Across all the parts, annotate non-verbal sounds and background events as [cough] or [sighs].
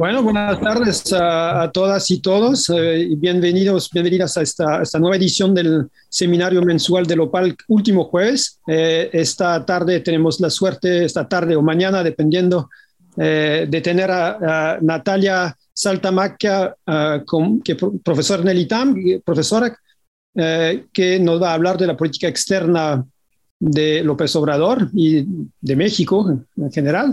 Bueno, buenas tardes a, todas y todos eh, bienvenidos, bienvenidas a esta, esta, nueva edición del seminario mensual de Lopal, último jueves. Eh, esta tarde tenemos la suerte, esta tarde o mañana, dependiendo, eh, de tener a, Natalia Saltamacchia, que profesora en el ITAM, profesora que nos va a hablar de la política externa de López Obrador y de México en general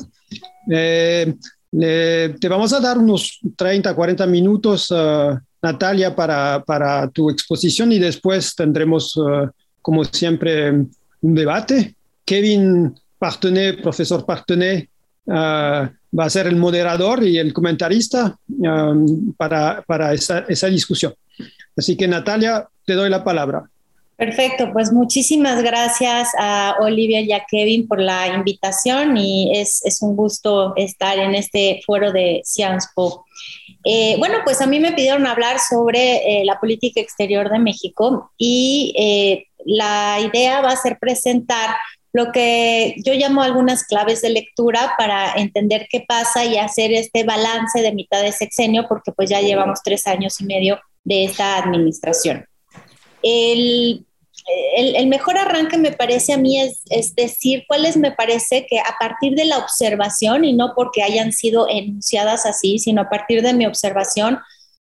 te vamos a dar unos 30, 40 minutos, uh, Natalia, para, para, tu exposición y después tendremos, uh, como siempre, un debate. Kevin Partenet, profesor Partenet, uh, va a ser el moderador y el comentarista para, para esa, esa discusión. Así que, Natalia, te doy la palabra. Perfecto, pues muchísimas gracias a Olivia y a Kevin por la invitación y es, un gusto estar en este foro de Sciences Po. Eh, bueno, pues a mí me pidieron hablar sobre eh, la política exterior de México y eh, la idea va a ser presentar lo que yo llamo algunas claves de lectura para entender qué pasa y hacer este balance de mitad de sexenio, porque pues ya llevamos tres años y medio de esta administración. El el, mejor arranque me parece a mí es, decir cuáles me parece que a partir de la observación y no porque hayan sido enunciadas así, sino a partir de mi observación,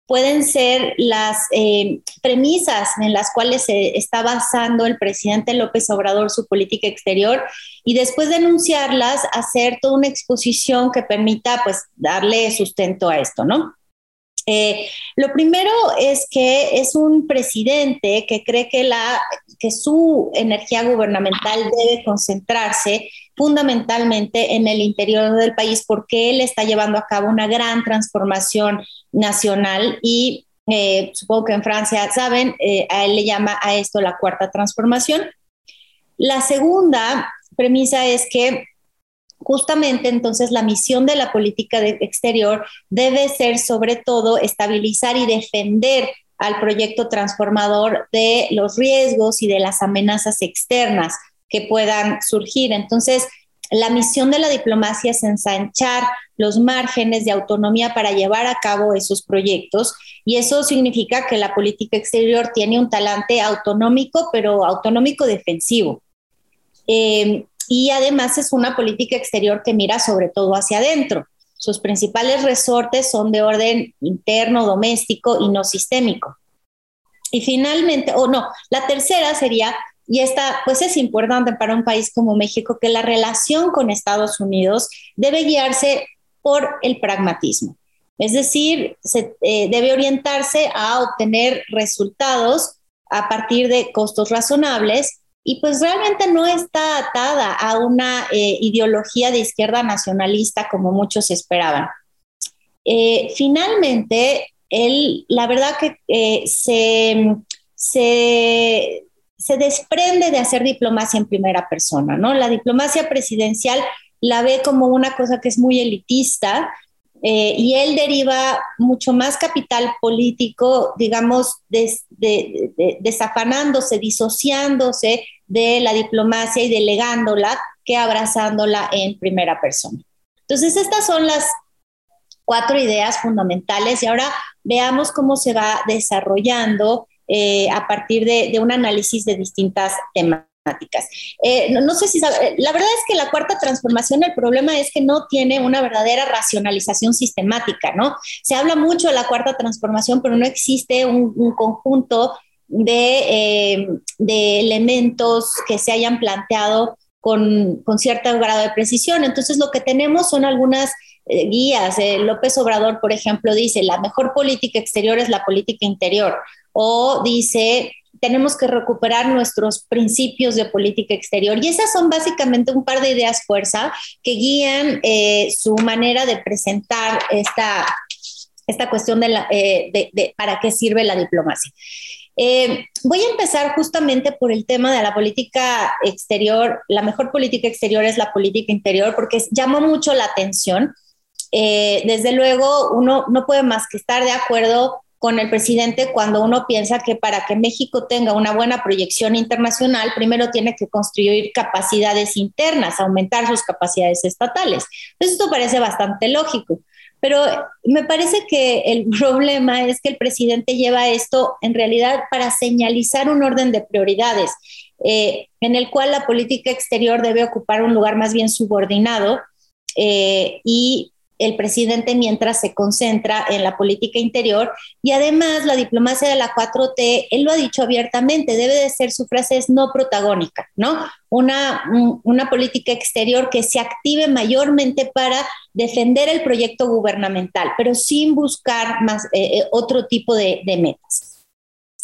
pueden ser las eh, premisas en las cuales se está basando el presidente López Obrador su política exterior y después de enunciarlas, hacer toda una exposición que permita pues darle sustento a esto, ¿no? Eh, lo primero es que es un presidente que cree que, la, que su energía gubernamental debe concentrarse fundamentalmente en el interior del país porque él está llevando a cabo una gran transformación nacional y eh, supongo que en Francia saben, eh, a él le llama a esto la cuarta transformación. La segunda premisa es que justamente entonces la misión de la política exterior debe ser sobre todo estabilizar y defender al proyecto transformador de los riesgos y de las amenazas externas que puedan surgir. Entonces, la misión de la diplomacia es ensanchar los márgenes de autonomía para llevar a cabo esos proyectos y eso significa que la política exterior tiene un talante autonómico, pero autonómico defensivo. Eh, y además es una política exterior que mira sobre todo hacia adentro. Sus principales resortes son de orden interno, doméstico y no sistémico. Y finalmente, o no, la tercera sería, y esta pues es importante para un país como México, que la relación con Estados Unidos debe guiarse por el pragmatismo. Es decir, se, eh, debe orientarse a obtener resultados a partir de costos razonables y pues realmente no está atada a una eh, ideología de izquierda nacionalista como muchos esperaban. Eh, finalmente, él, la verdad que eh, se, se, se, desprende de hacer diplomacia en primera persona, ¿no? La diplomacia presidencial la ve como una cosa que es muy elitista y él deriva mucho más capital político, digamos, desafanándose, disociándose de la diplomacia y delegándola que abrazándola en primera persona. Entonces, estas son las cuatro ideas fundamentales y ahora veamos cómo se va desarrollando eh, a partir de, de un análisis de distintas temas. Eh, no, sé si eh, la verdad es que la cuarta transformación, el problema es que no tiene una verdadera racionalización sistemática, ¿no? Se habla mucho de la cuarta transformación, pero no existe un, conjunto eh, de, elementos que se hayan planteado con, con, cierto grado de precisión. Entonces, lo que tenemos son algunas guías. López Obrador, por ejemplo, dice, la mejor política exterior es la política interior. O dice, tenemos que recuperar nuestros principios de política exterior. Y esas son básicamente un par de ideas fuerza que guían eh, su manera de presentar esta, esta cuestión de, eh, de, para qué sirve la diplomacia. Eh, voy a empezar justamente por el tema de la política exterior. La mejor política exterior es la política interior porque llama mucho la atención. desde luego, uno no puede más que estar de acuerdo con el presidente cuando uno piensa que para que México tenga una buena proyección internacional, primero tiene que construir capacidades internas, aumentar sus capacidades estatales. Entonces, esto parece bastante lógico. Pero me parece que el [laughs] problema es que el presidente lleva esto en realidad para señalizar un orden de prioridades, eh, en el cual la política exterior debe ocupar un lugar más bien subordinado eh, y el presidente mientras se concentra en la política interior y además la diplomacia de la 4T, él lo ha dicho abiertamente, debe de ser, su frase es no protagónica, ¿no? Una, una política exterior que se active mayormente para defender el proyecto gubernamental, pero sin buscar más eh, eh, otro tipo de metas.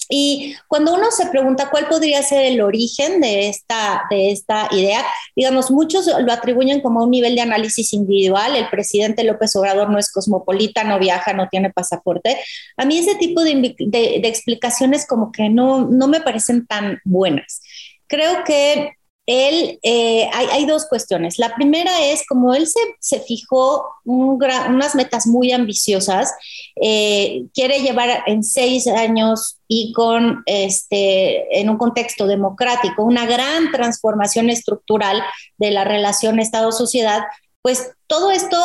Y cuando uno se pregunta cuál podría ser el origen de esta, de esta idea, digamos, muchos lo atribuyen como un nivel de análisis individual. El presidente López Obrador no es cosmopolita, no viaja, no tiene pasaporte. A mí ese tipo de, de, de explicaciones como que no, no me parecen tan buenas. Creo que él, eh, hay, dos cuestiones. La primera es como él se, fijó unas metas muy ambiciosas, eh, quiere llevar en seis años y con este, en un contexto democrático una gran transformación estructural de la relación Estado-sociedad, pues todo esto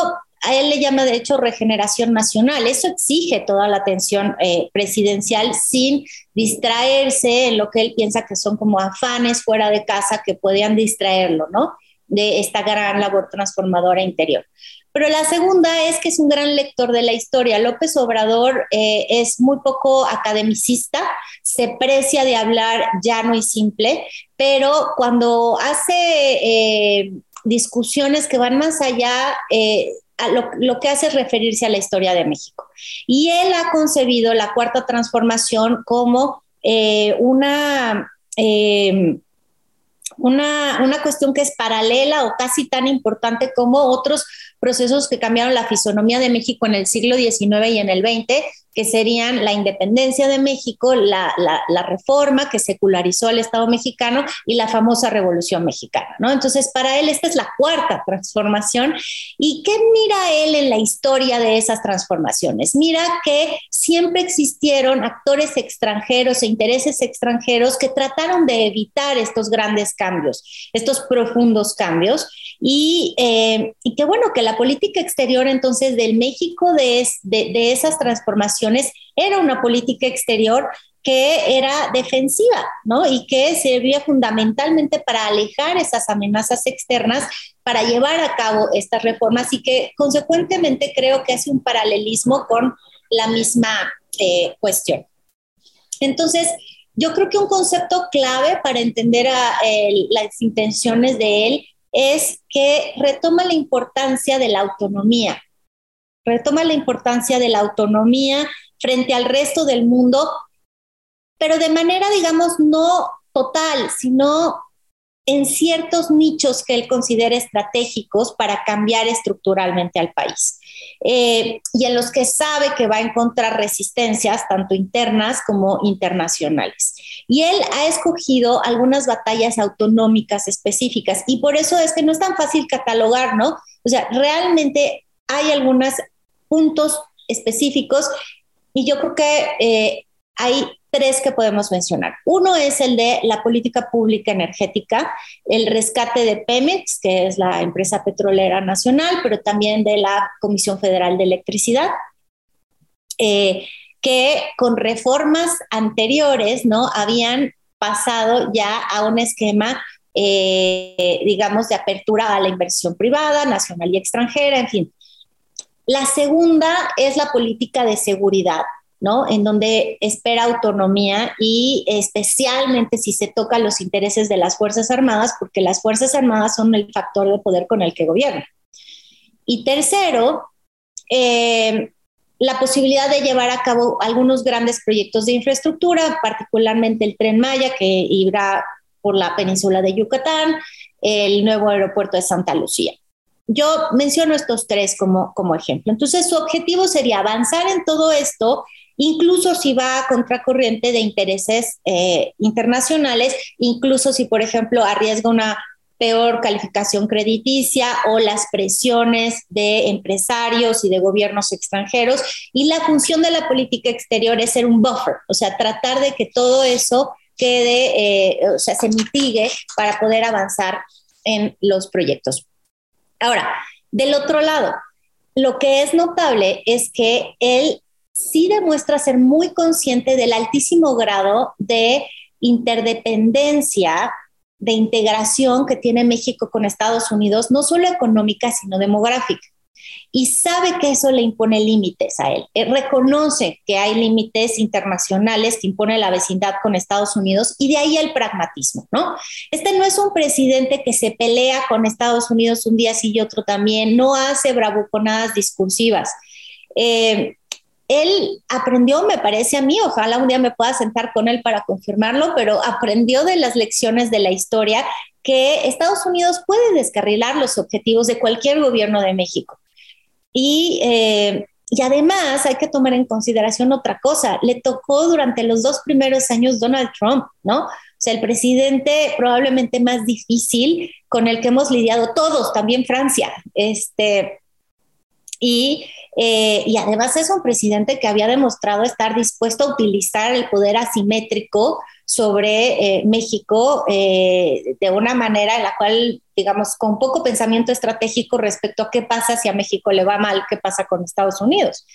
a él le llama de hecho regeneración nacional. Eso exige toda la atención eh, presidencial sin distraerse en lo que él piensa que son como afanes fuera de casa que podían distraerlo, ¿no? De esta gran labor transformadora interior. Pero la segunda es que es un gran lector de la historia. López Obrador eh, es muy poco academicista, se precia de hablar llano y simple, pero cuando hace eh, discusiones que van más allá, lo, que hace es referirse a la historia de México. Y él ha concebido la cuarta transformación como eh, una, eh, una, una, cuestión que es paralela o casi tan importante como otros procesos que cambiaron la fisonomía de México en el siglo XIX y en el XX, que serían la independencia de México, la, reforma que secularizó al Estado mexicano y la famosa Revolución Mexicana, ¿no? Entonces, para él esta es la cuarta transformación. ¿Y qué mira él en la historia de esas transformaciones? Mira que siempre existieron actores extranjeros e intereses extranjeros que trataron de evitar estos grandes cambios, estos profundos cambios, y, eh, que bueno, que la política exterior entonces del México de, de, de esas transformaciones era una política exterior que era defensiva, ¿no? Y que servía fundamentalmente para alejar esas amenazas externas, para llevar a cabo estas reformas y que consecuentemente creo que hace un paralelismo con la misma eh, cuestión. Entonces, yo creo que un concepto clave para entender las intenciones de él es que retoma la importancia de la autonomía, retoma la importancia de la autonomía frente al resto del mundo, pero de manera, digamos, no total, sino en ciertos nichos que él considera estratégicos para cambiar estructuralmente al país. Eh, y en los que sabe que va a encontrar resistencias tanto internas como internacionales. Y él ha escogido algunas batallas autonómicas específicas y por eso es que no es tan fácil catalogar, ¿no? O sea, realmente hay algunos puntos específicos y yo creo que eh, hay tres que podemos mencionar. Uno es el de la política pública energética, el rescate de Pemex, que es la empresa petrolera nacional, pero también de la Comisión Federal de Electricidad, eh, que con reformas anteriores, ¿no? Habían pasado ya a un esquema, eh, digamos, de apertura a la inversión privada, nacional y extranjera, en fin. La segunda es la política de seguridad, ¿no? En donde espera autonomía y especialmente si se toca los intereses de las Fuerzas Armadas, porque las Fuerzas Armadas son el factor de poder con el que gobierna. Y tercero, eh, la posibilidad de llevar a cabo algunos grandes proyectos de infraestructura, particularmente el tren Maya que irá por la península de Yucatán, el nuevo aeropuerto de Santa Lucía. Yo menciono estos tres como, ejemplo. Entonces, su objetivo sería avanzar en todo esto, incluso si va a contracorriente de intereses eh, internacionales, incluso si, por ejemplo, arriesga una peor calificación crediticia o las presiones de empresarios y de gobiernos extranjeros. Y la función de la política exterior es ser un buffer, o sea, tratar de que todo eso quede, eh, o sea, se mitigue para poder avanzar en los proyectos. Ahora, del otro lado, lo que es notable es que él sí demuestra ser muy consciente del altísimo grado de interdependencia, de integración que tiene México con Estados Unidos, no solo económica, sino demográfica y sabe que eso le impone límites a él. él. reconoce que hay límites internacionales que impone la vecindad con Estados Unidos y de ahí el pragmatismo, ¿no? Este no es un presidente que se pelea con Estados Unidos un día sí y otro también, no hace bravuconadas discursivas. Eh, él aprendió, me parece a mí, ojalá un día me pueda sentar con él para confirmarlo, pero aprendió de las lecciones de la historia que Estados Unidos puede descarrilar los objetivos de cualquier gobierno de México. Y, eh, y además hay que tomar en consideración otra cosa, le tocó durante los dos primeros años Donald Trump, ¿no? O sea, el presidente probablemente más difícil con el que hemos lidiado todos, también Francia. Este, y, eh, y, además es un presidente que había demostrado estar dispuesto a utilizar el poder asimétrico sobre eh, México eh, de una manera en la cual, digamos, con poco pensamiento estratégico respecto a qué pasa si a México le va mal, qué pasa con Estados Unidos.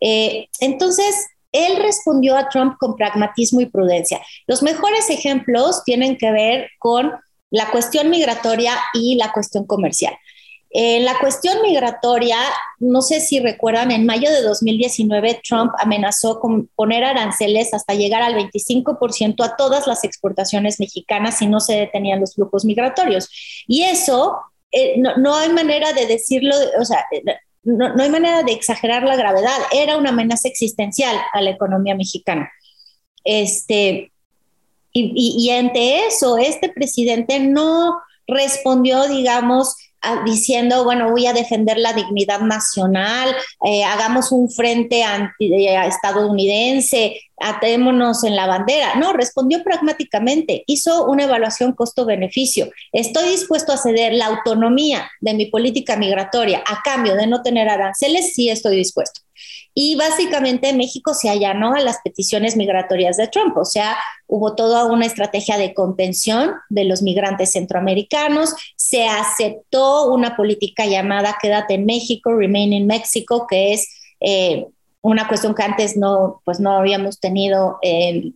Eh, entonces, él respondió a Trump con pragmatismo y prudencia. Los mejores ejemplos tienen que ver con la cuestión migratoria y la cuestión comercial. En la cuestión migratoria, no sé si recuerdan, en mayo de 2019 Trump amenazó con poner aranceles hasta llegar al 25% a todas las exportaciones mexicanas si no se detenían los flujos migratorios. Y eso, eh, no, hay manera de decirlo, o sea, eh, no, hay manera de exagerar la gravedad, era una amenaza existencial a la economía mexicana. Este, y ante eso, este presidente no respondió, digamos, diciendo, bueno, voy a defender la dignidad nacional, eh, hagamos un frente anti, eh, estadounidense, atémonos en la bandera. No, respondió pragmáticamente, hizo una evaluación costo-beneficio. Estoy dispuesto a ceder la autonomía de mi política migratoria a cambio de no tener aranceles, sí estoy dispuesto. Y básicamente México se allanó a las peticiones migratorias de Trump, o sea, hubo toda una estrategia de contención de los migrantes centroamericanos, se aceptó una política llamada Quédate en México, Remain in Mexico, que es eh, una cuestión que antes no, pues no habíamos tenido en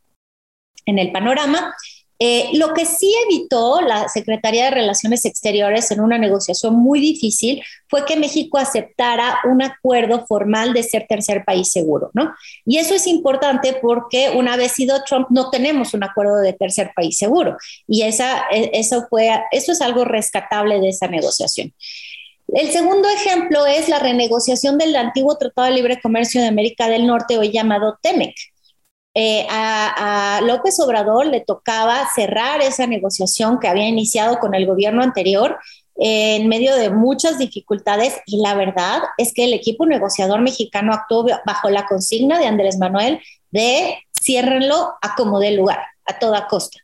el panorama. Eh, lo que sí evitó la Secretaría de Relaciones Exteriores en una negociación muy difícil fue que México aceptara un acuerdo formal de ser tercer país seguro, ¿no? Y eso es importante porque una vez sido Trump no tenemos un acuerdo de tercer país seguro y esa, e, eso fue, eso es algo rescatable de esa negociación. El segundo ejemplo es la renegociación del antiguo Tratado de Libre Comercio de América del Norte, hoy llamado TEMEC. Eh, a, López Obrador le tocaba cerrar esa negociación que había iniciado con el gobierno anterior en medio de muchas dificultades y la verdad es que el equipo negociador mexicano actuó bajo la consigna de Andrés Manuel de ciérrenlo a como dé lugar, a toda costa.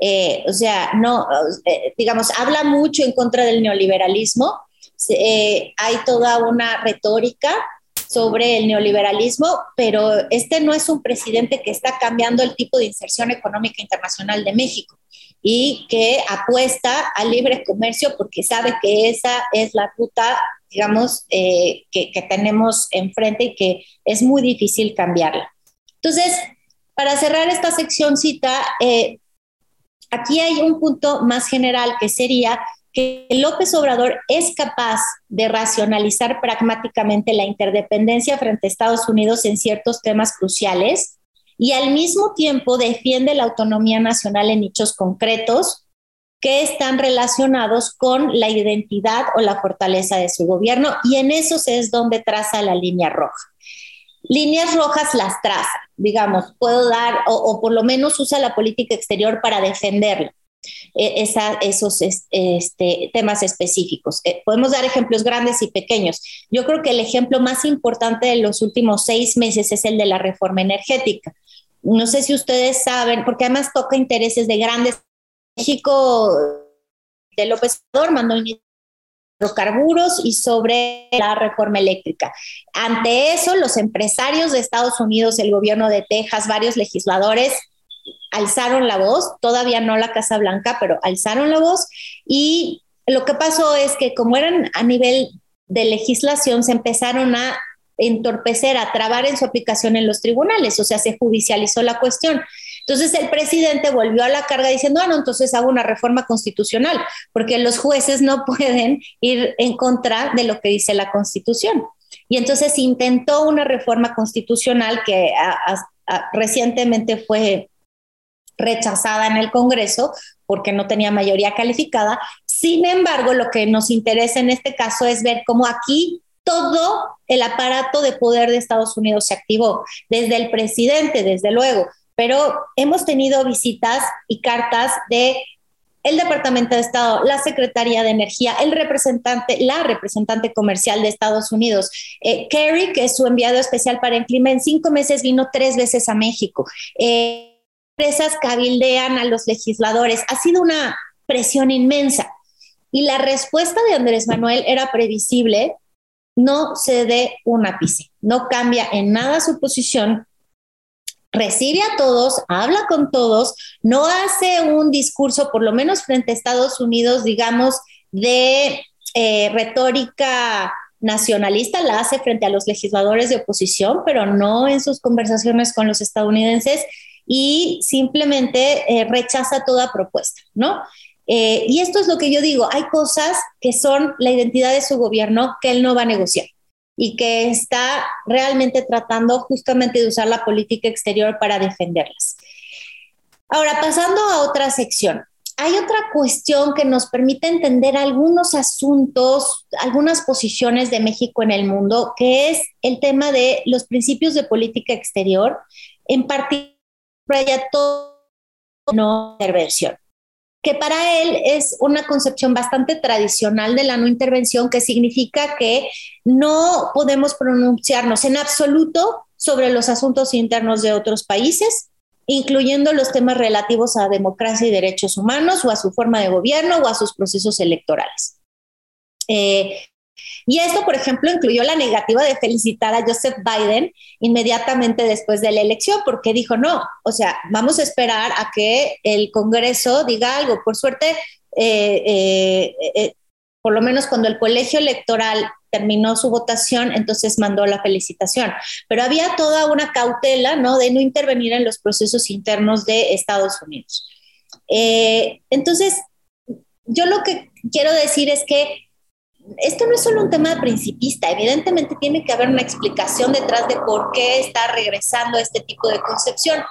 Eh, o sea, no, eh, digamos, habla mucho en contra del neoliberalismo, hay toda una retórica sobre el neoliberalismo, pero este no es un presidente que está cambiando el tipo de inserción económica internacional de México y que apuesta al libre comercio porque sabe que esa es la ruta, digamos, eh, que, tenemos enfrente y que es muy difícil cambiarla. Entonces, para cerrar esta seccióncita, eh, aquí hay un punto más general que sería que López Obrador es capaz de racionalizar pragmáticamente la interdependencia frente a Estados Unidos en ciertos temas cruciales y al mismo tiempo defiende la autonomía nacional en nichos concretos que están relacionados con la identidad o la fortaleza de su gobierno y en esos es donde traza la línea roja. Líneas rojas las traza, digamos, puedo dar o, o por lo menos usa la política exterior para defenderla e, esos este, temas específicos. Eh, podemos dar ejemplos grandes y pequeños. Yo creo que el ejemplo más importante de los últimos seis meses es el de la reforma energética. No sé si ustedes saben, porque además toca intereses de grandes. México de López Obrador mandó hidrocarburos y sobre la reforma eléctrica. Ante eso, los empresarios de Estados Unidos, el gobierno de Texas, varios legisladores alzaron la voz, todavía no la Casa Blanca, pero alzaron la voz y lo que pasó es que como eran a nivel de legislación se empezaron a entorpecer, a trabar en su aplicación en los tribunales, o sea, se judicializó la cuestión. Entonces el presidente volvió a la carga diciendo, bueno, entonces hago una reforma constitucional, porque los jueces no [laughs] pueden ir en contra de lo que dice la constitución. Y entonces intentó una reforma constitucional que recientemente fue rechazada en el Congreso porque no tenía mayoría calificada. Sin embargo, lo que nos interesa en este caso es ver cómo aquí todo el aparato de poder de Estados Unidos se activó, desde el presidente, desde luego, pero hemos tenido visitas y cartas de el Departamento de Estado, la Secretaría de Energía, el representante, la representante comercial de Estados Unidos, eh, Kerry, que es su enviado especial para el clima, en cinco meses vino tres veces a México. Eh, empresas cabildean a los legisladores. Ha sido una presión inmensa. Y la respuesta de Andrés Manuel era previsible, no se dé un ápice, no cambia en nada su posición, recibe a todos, habla con todos, no hace un discurso, por lo menos frente a Estados Unidos, digamos, de eh, retórica nacionalista, la hace frente a los legisladores de oposición, pero no en sus conversaciones con los estadounidenses y simplemente eh, rechaza toda propuesta, ¿no? Eh, y esto es lo que yo digo, hay cosas que son la identidad de su gobierno que él no va a negociar y que está realmente tratando justamente de usar la política exterior para defenderlas. Ahora, pasando a otra sección, hay otra cuestión que nos permite entender algunos asuntos, algunas posiciones de México en el mundo, que es el tema de los principios de política exterior, en particular no intervención que para él es una concepción bastante tradicional de la no intervención, que significa que no podemos pronunciarnos en absoluto sobre los asuntos internos de otros países, incluyendo los temas relativos a democracia y derechos humanos o a su forma de gobierno o a sus procesos electorales. Eh, y esto, por ejemplo, incluyó la negativa de felicitar a Joseph Biden inmediatamente después de la elección, porque dijo, no, o sea, vamos a esperar a que el Congreso diga algo. Por suerte, eh, eh, eh, por lo menos cuando el colegio electoral terminó su votación, entonces mandó la felicitación. Pero había toda una cautela, ¿no? De no intervenir en los procesos internos de Estados Unidos. entonces, yo lo que quiero decir es que esto no es solo un tema principista, evidentemente tiene que haber una explicación detrás de por qué está regresando este tipo de concepción.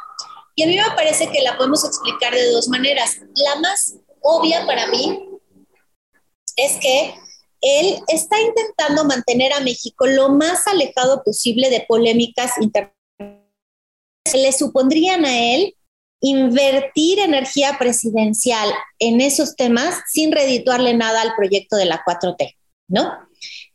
Y a mí me parece que la podemos explicar de dos maneras. La más obvia para mí es que él está intentando mantener a México lo más alejado posible de polémicas internacionales le supondrían a él invertir energía presidencial en esos temas sin redituarle nada al proyecto de la 4T. ¿No?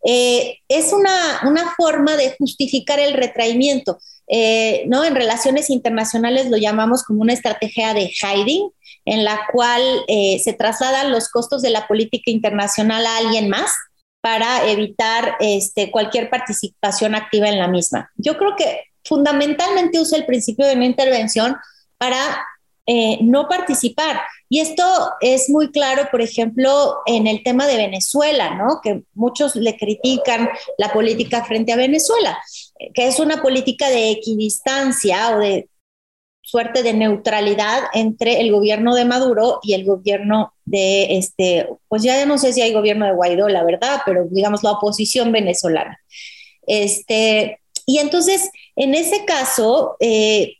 Eh, es una, forma de justificar el retraimiento. Eh, ¿no? En relaciones internacionales lo llamamos como una estrategia de hiding, en la cual eh, se trasladan los costos de la política internacional a alguien más para evitar este, cualquier participación activa en la misma. Yo creo que fundamentalmente usa el principio de no intervención para no participar. Y esto es muy claro, por ejemplo, en el tema de Venezuela, ¿no? Que muchos le critican la política frente a Venezuela, que es una política de equidistancia o de suerte de neutralidad entre el gobierno de Maduro y el gobierno de este, pues ya no sé si hay gobierno de Guaidó, la verdad, pero digamos la oposición venezolana. Este, y entonces, en ese caso, eh,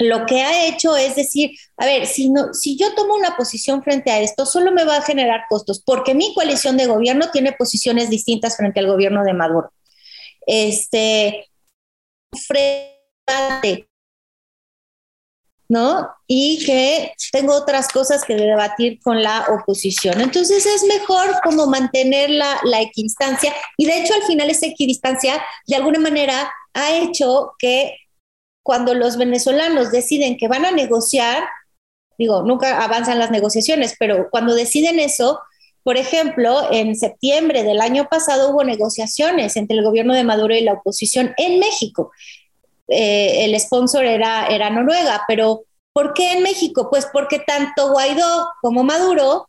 lo que ha hecho es decir, a ver, si, no, si yo tomo una posición frente a esto, solo me va a generar costos, porque mi coalición de gobierno tiene posiciones distintas frente al gobierno de Maduro. Este, frente, ¿no? Y que tengo otras cosas que debatir con la oposición. Entonces es mejor como mantener la, la equidistancia y de hecho al final esa equidistancia de alguna manera ha hecho que cuando los venezolanos deciden que van a negociar, digo, nunca avanzan las negociaciones, pero cuando deciden eso, por ejemplo, en septiembre del año pasado hubo negociaciones entre el gobierno de Maduro y la oposición en México. Eh, el sponsor era, era Noruega, pero ¿por qué en México? Pues porque tanto Guaidó como Maduro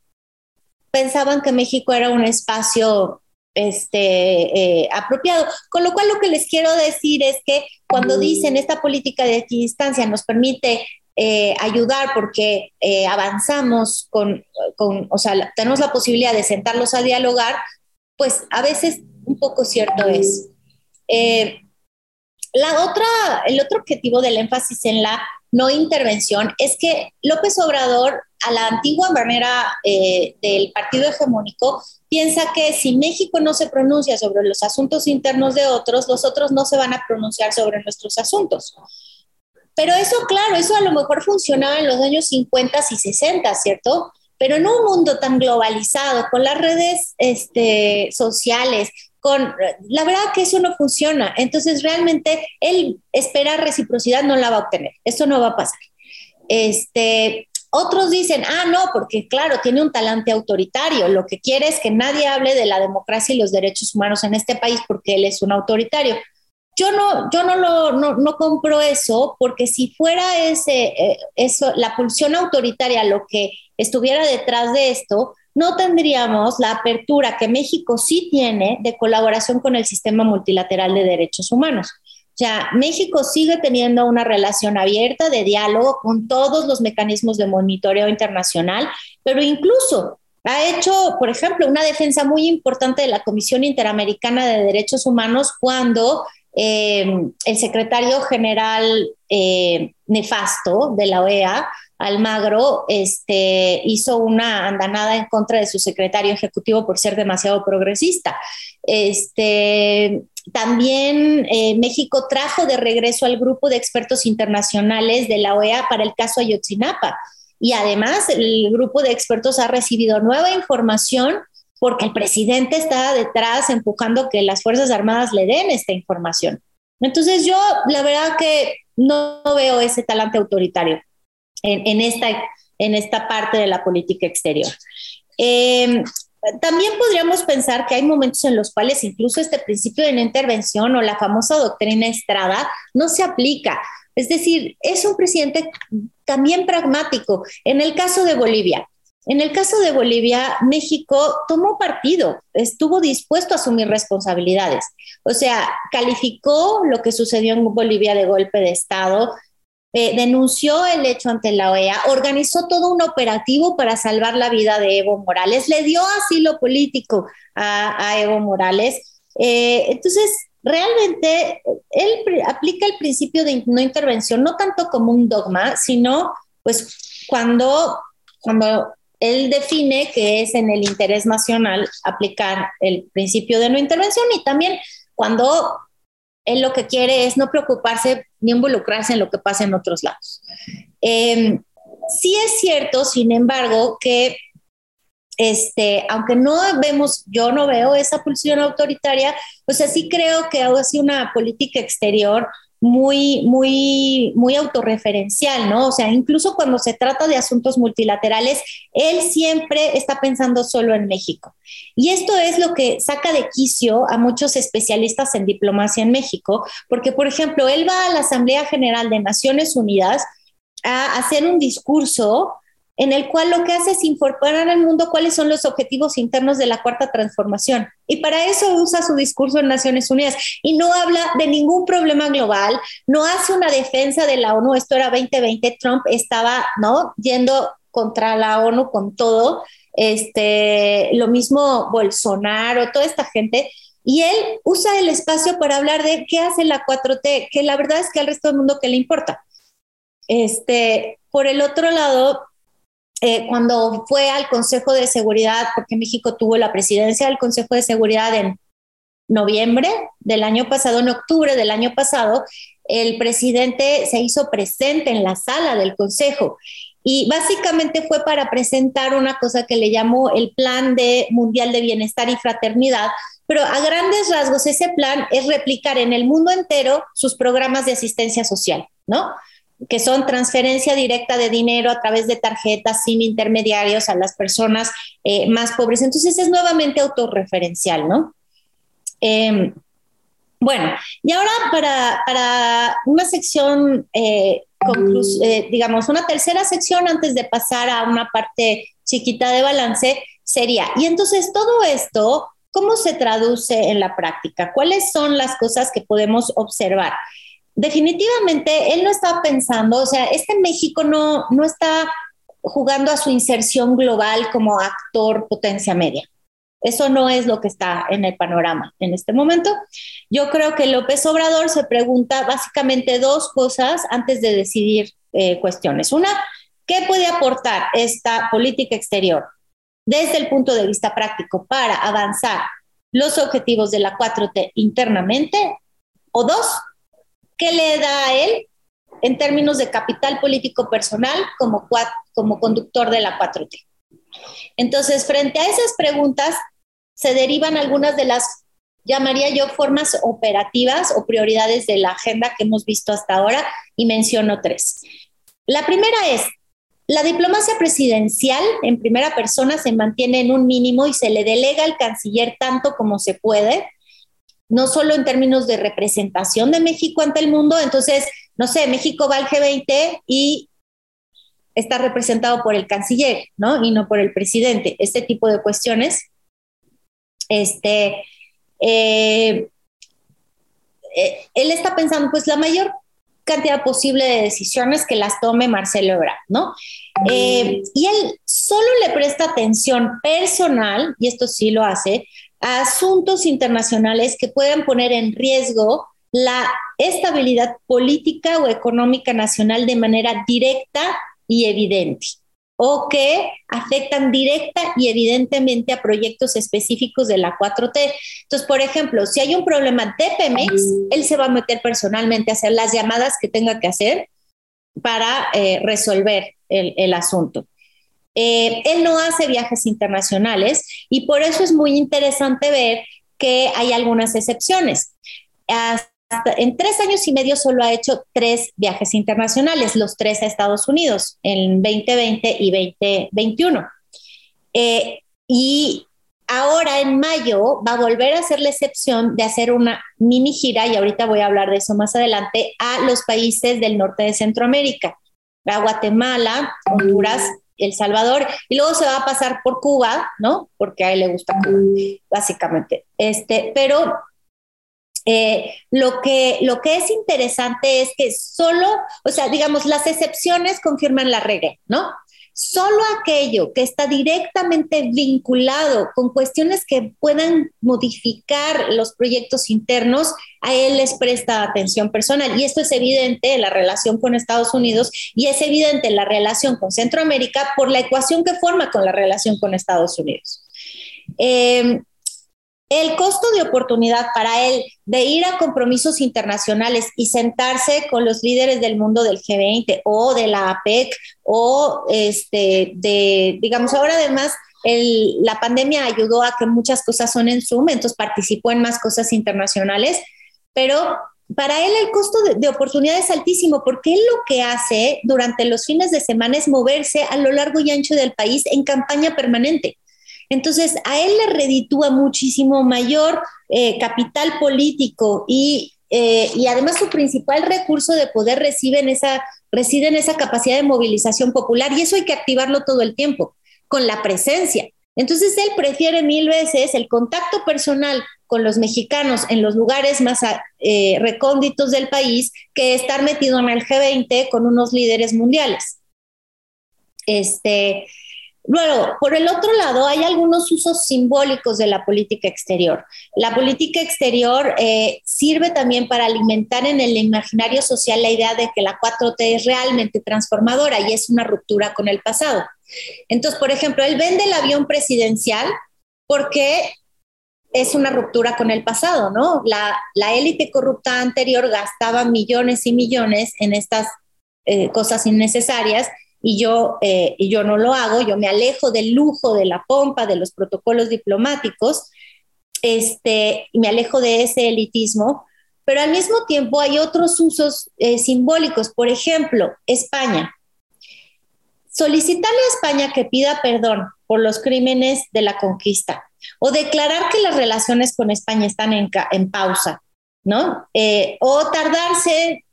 pensaban que México era un espacio este, eh, apropiado. Con lo cual lo que les quiero decir es que cuando dicen esta política de equidistancia nos permite eh, ayudar porque eh, avanzamos con, o sea, tenemos la posibilidad de sentarlos a dialogar, pues a veces un poco cierto es. la otra, el otro objetivo del énfasis en la no intervención es que López Obrador, a la antigua manera del partido hegemónico, piensa que si México no se pronuncia sobre los asuntos internos de otros, los otros no se van a pronunciar sobre nuestros asuntos. Pero eso, claro, eso a lo mejor funcionaba en los años 50 y 60, ¿cierto? Pero en un mundo tan globalizado, con las redes este, sociales, con, la verdad que eso no funciona. Entonces, realmente, él espera reciprocidad, no la va a obtener. Eso no va a pasar. Este, otros dicen, ah, no, porque claro, tiene un talante autoritario. Lo que quiere es que nadie hable de la democracia y los derechos humanos en este país porque él es un autoritario. Yo no, yo no, lo, no, compro eso porque si fuera ese, eh, eso, la pulsión autoritaria lo que estuviera detrás de esto, no tendríamos la apertura que México sí tiene de colaboración con el sistema multilateral de derechos humanos. Sea, México sigue teniendo una relación abierta de diálogo con todos los mecanismos de monitoreo internacional, pero incluso ha hecho, por ejemplo, una defensa muy importante de la Comisión Interamericana de Derechos Humanos cuando eh, el secretario general eh, nefasto de la OEA, Almagro, este, hizo una andanada en contra de su secretario ejecutivo por ser demasiado progresista. Este, también eh, México trajo de regreso al grupo de expertos internacionales de la OEA para el caso Ayotzinapa. Y además el grupo de expertos ha recibido nueva información porque el presidente está detrás empujando que las Fuerzas Armadas le den esta información. Entonces yo la verdad que no veo ese talante autoritario en, esta, en esta parte de la política exterior. Eh, también podríamos pensar que hay momentos en los cuales incluso este principio de no intervención o la famosa doctrina Estrada no se aplica. Es decir, es un presidente también pragmático. En el caso de Bolivia, en el caso de Bolivia, México tomó partido, estuvo dispuesto a asumir responsabilidades. O sea, calificó lo que sucedió en Bolivia de golpe de Estado, eh, denunció el hecho ante la OEA, organizó todo un operativo para salvar la vida de Evo Morales, le dio asilo político a, Evo Morales. Eh, entonces, realmente él aplica el principio de no intervención, no tanto como un dogma, sino pues cuando, cuando él define que es en el interés nacional aplicar el principio de no intervención y también cuando él lo que quiere es no preocuparse ni involucrarse en lo que pasa en otros lados. Em, sí es cierto, sin embargo, que este, aunque no vemos, yo no veo esa pulsión autoritaria, pues sí creo que ha sido una política exterior muy, muy, muy autorreferencial, ¿no? O sea, incluso cuando se trata de asuntos multilaterales, él siempre está pensando solo en México. Y esto es lo que saca de quicio a muchos especialistas en diplomacia en México, porque, por ejemplo, él va a la Asamblea General de Naciones Unidas a hacer un discurso en el cual lo que hace es informar al mundo cuáles son los objetivos internos de la cuarta transformación. Y para eso usa su discurso en Naciones Unidas y no habla de ningún problema global, no hace una defensa de la ONU. Esto era 2020, Trump estaba, ¿no? Yendo contra la ONU con todo. Este, lo mismo Bolsonaro, toda esta gente. Y él usa el espacio para hablar de qué hace la 4T, que la verdad es que al resto del mundo que le importa. Este, por el otro lado, eh, cuando fue al Consejo de Seguridad, porque México tuvo la presidencia del Consejo de Seguridad en noviembre del año pasado, en octubre del año pasado, el presidente se hizo presente en la sala del Consejo y básicamente fue para presentar una cosa que le llamó el Plan de Mundial de Bienestar y Fraternidad, pero a grandes rasgos ese plan es replicar en el mundo entero sus programas de asistencia social, ¿no? Que son transferencia directa de dinero a través de tarjetas sin intermediarios a las personas eh, más pobres. Entonces es nuevamente autorreferencial, ¿no? Em, bueno, y ahora para, una sección, eh, eh, digamos, una tercera sección antes de pasar a una parte chiquita de balance sería, y entonces todo esto ¿cómo se traduce en la práctica? ¿Cuáles son las cosas que podemos observar? Definitivamente, él no está pensando, o sea, este México no, no está jugando a su inserción global como actor potencia media. Eso no es lo que está en el panorama en este momento. Yo creo que López Obrador se pregunta básicamente dos cosas antes de decidir eh, cuestiones. Una, ¿qué puede aportar esta política exterior desde el punto de vista práctico para avanzar los objetivos de la 4T internamente? O dos, ¿qué le da a él en términos de capital político personal como, como conductor de la 4T? Entonces, frente a esas preguntas, se derivan algunas de las, llamaría yo, formas operativas o prioridades de la agenda que hemos visto hasta ahora y menciono tres. La primera es, la diplomacia presidencial en primera persona se mantiene en un mínimo y se le delega al canciller tanto como se puede, no solo en términos de representación de México ante el mundo, entonces, no sé, México va al G20 y está representado por el canciller, ¿no? Y no por el presidente. Este tipo de cuestiones este, eh, eh, él está pensando, pues la mayor cantidad posible de decisiones que las tome Marcelo Ebrard, ¿no? Eh, y él solo le presta atención personal, y esto sí lo hace, a asuntos internacionales que puedan poner en riesgo la estabilidad política o económica nacional de manera directa y evidente o que afectan directa y evidentemente a proyectos específicos de la 4T. Entonces, por ejemplo, si hay un problema de Pemex, él se va a meter personalmente a hacer las llamadas que tenga que hacer para eh, resolver el, asunto. Eh, él no hace viajes internacionales y por eso es muy interesante ver que hay algunas excepciones en tres años y medio solo ha hecho tres viajes internacionales, los tres a Estados Unidos, en 2020 y 2021. Eh, y ahora en mayo va a volver a hacer la excepción de hacer una mini gira, y ahorita voy a hablar de eso más adelante, a los países del norte de Centroamérica, a Guatemala, Honduras, El Salvador, y luego se va a pasar por Cuba, ¿no? Porque a él le gusta Cuba, básicamente. Este, pero eh, lo, que, lo que es interesante es que solo, o sea, digamos, las excepciones confirman la regla, ¿no? Solo aquello que está directamente vinculado con cuestiones que puedan modificar los proyectos internos, a él les presta atención personal. Y esto es evidente en la relación con Estados Unidos y es evidente en la relación con Centroamérica por la ecuación que forma con la relación con Estados Unidos. Eh, el costo de oportunidad para él de ir a compromisos internacionales y sentarse con los líderes del mundo del G20 o de la APEC o este, de, digamos, ahora además la pandemia ayudó a que muchas cosas son en Zoom, entonces participó en más cosas internacionales, pero para él el costo de, de, oportunidad es altísimo porque él lo que hace durante los fines de semana es moverse a lo largo y ancho del país en campaña permanente. Entonces, a él le reditúa muchísimo mayor eh, capital político y, eh, y, además su principal recurso de poder reside en, esa, reside en esa capacidad de movilización popular y eso hay que activarlo todo el tiempo, con la presencia. Entonces, él prefiere mil veces el contacto personal con los mexicanos en los lugares más eh, recónditos del país que estar metido en el G20 con unos líderes mundiales. Este, Luego, por el otro lado, hay algunos usos simbólicos de la política exterior. La política exterior eh, sirve también para alimentar en el imaginario social la idea de que la 4T es realmente transformadora y es una ruptura con el pasado. Entonces, por ejemplo, él vende el avión presidencial porque es una ruptura con el pasado, ¿no? La, élite corrupta anterior gastaba millones y millones en estas eh, cosas innecesarias y yo, eh, yo no lo hago, yo me alejo del lujo, de la pompa, de los protocolos diplomáticos, este, me alejo de ese elitismo, pero al mismo tiempo hay otros usos eh, simbólicos, por ejemplo, España. Solicitarle a España que pida perdón por los crímenes de la conquista o declarar que las relaciones con España están en, en pausa, ¿no? Eh, o tardarse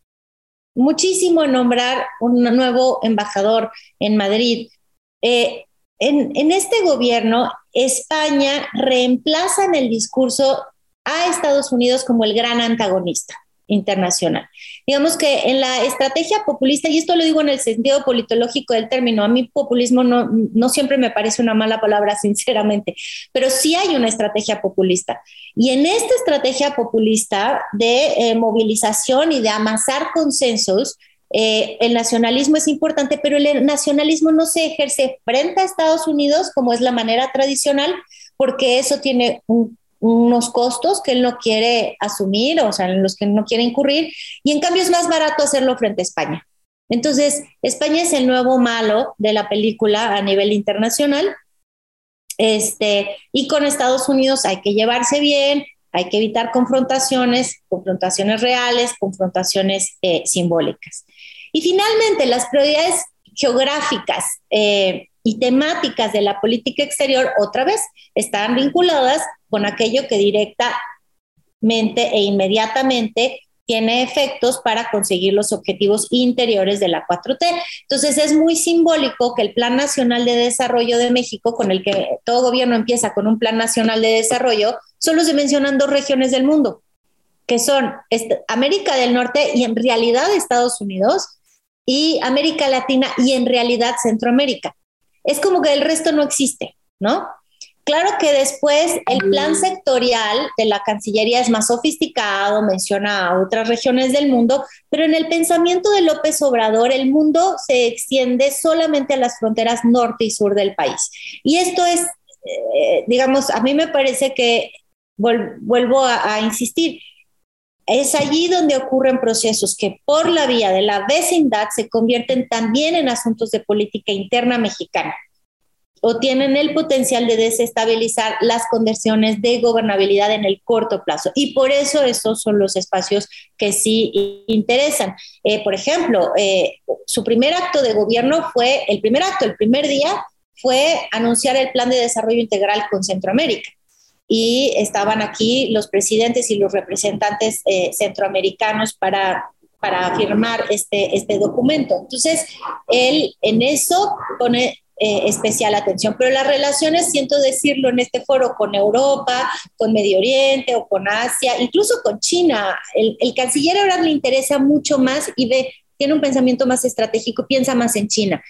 muchísimo en nombrar un nuevo embajador en Madrid. Eh, en, en este gobierno, España reemplaza en el discurso a Estados Unidos como el gran antagonista internacional. Digamos que en la estrategia populista, y esto lo digo en el sentido politológico del término, a mí populismo no, no siempre me parece una mala palabra, [laughs] sinceramente, pero sí hay una estrategia populista. Y en esta estrategia populista de eh, movilización y de amasar consensos, eh, el nacionalismo es importante, pero el nacionalismo no se ejerce frente a Estados Unidos como es la manera tradicional, porque eso tiene un unos costos que él no quiere asumir, o sea, en los que no quiere incurrir, y en cambio es más barato hacerlo frente a España. Entonces, España es el nuevo malo de la película a nivel internacional, este, y con Estados Unidos hay que llevarse bien, hay que evitar confrontaciones, confrontaciones reales, confrontaciones eh, simbólicas. Y finalmente, las prioridades geográficas eh, y temáticas de la política exterior, otra vez, están vinculadas con aquello que directamente e inmediatamente tiene efectos para conseguir los objetivos interiores de la 4T. Entonces es muy simbólico que el Plan Nacional de Desarrollo de México, con el que todo gobierno empieza con un Plan Nacional de Desarrollo, solo se mencionan dos regiones del mundo, que son América del Norte y en realidad Estados Unidos, y América Latina y en realidad Centroamérica. Es como que el resto no existe, ¿no? Claro que después el plan sectorial de la Cancillería es más sofisticado, menciona otras regiones del mundo, pero en el pensamiento de López Obrador el mundo se extiende solamente a las fronteras norte y sur del país. Y esto es, eh, digamos, a mí me parece que, vuelvo a insistir, es allí donde ocurren procesos que por la vía de la vecindad se convierten también en asuntos de política interna mexicana o tienen el potencial de desestabilizar las condiciones de gobernabilidad en el corto plazo. Y por eso estos son los espacios que sí interesan. Eh, por ejemplo, eh, su primer acto de gobierno fue, el primer acto, el primer día, fue anunciar el plan de desarrollo integral con Centroamérica. Y estaban aquí los presidentes y los representantes eh, centroamericanos para para firmar este, este documento. Entonces, él en eso pone eh, especial atención. Pero las relaciones, siento decirlo en este foro, con Europa, con Medio Oriente o con Asia, incluso con China, el, canciller ahora le interesa mucho más y ve, tiene un pensamiento más estratégico, piensa más en China.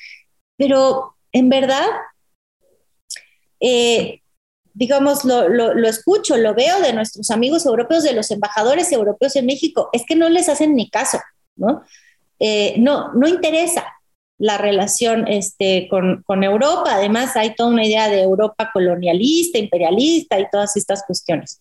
Pero en verdad, eh, digamos, lo, lo, escucho, lo veo de nuestros amigos europeos, de los embajadores europeos en México, es que no les hacen ni caso, ¿no? Eh, no, no interesa la relación este, con, con, Europa. Además, hay toda una idea de Europa colonialista, imperialista y todas estas cuestiones.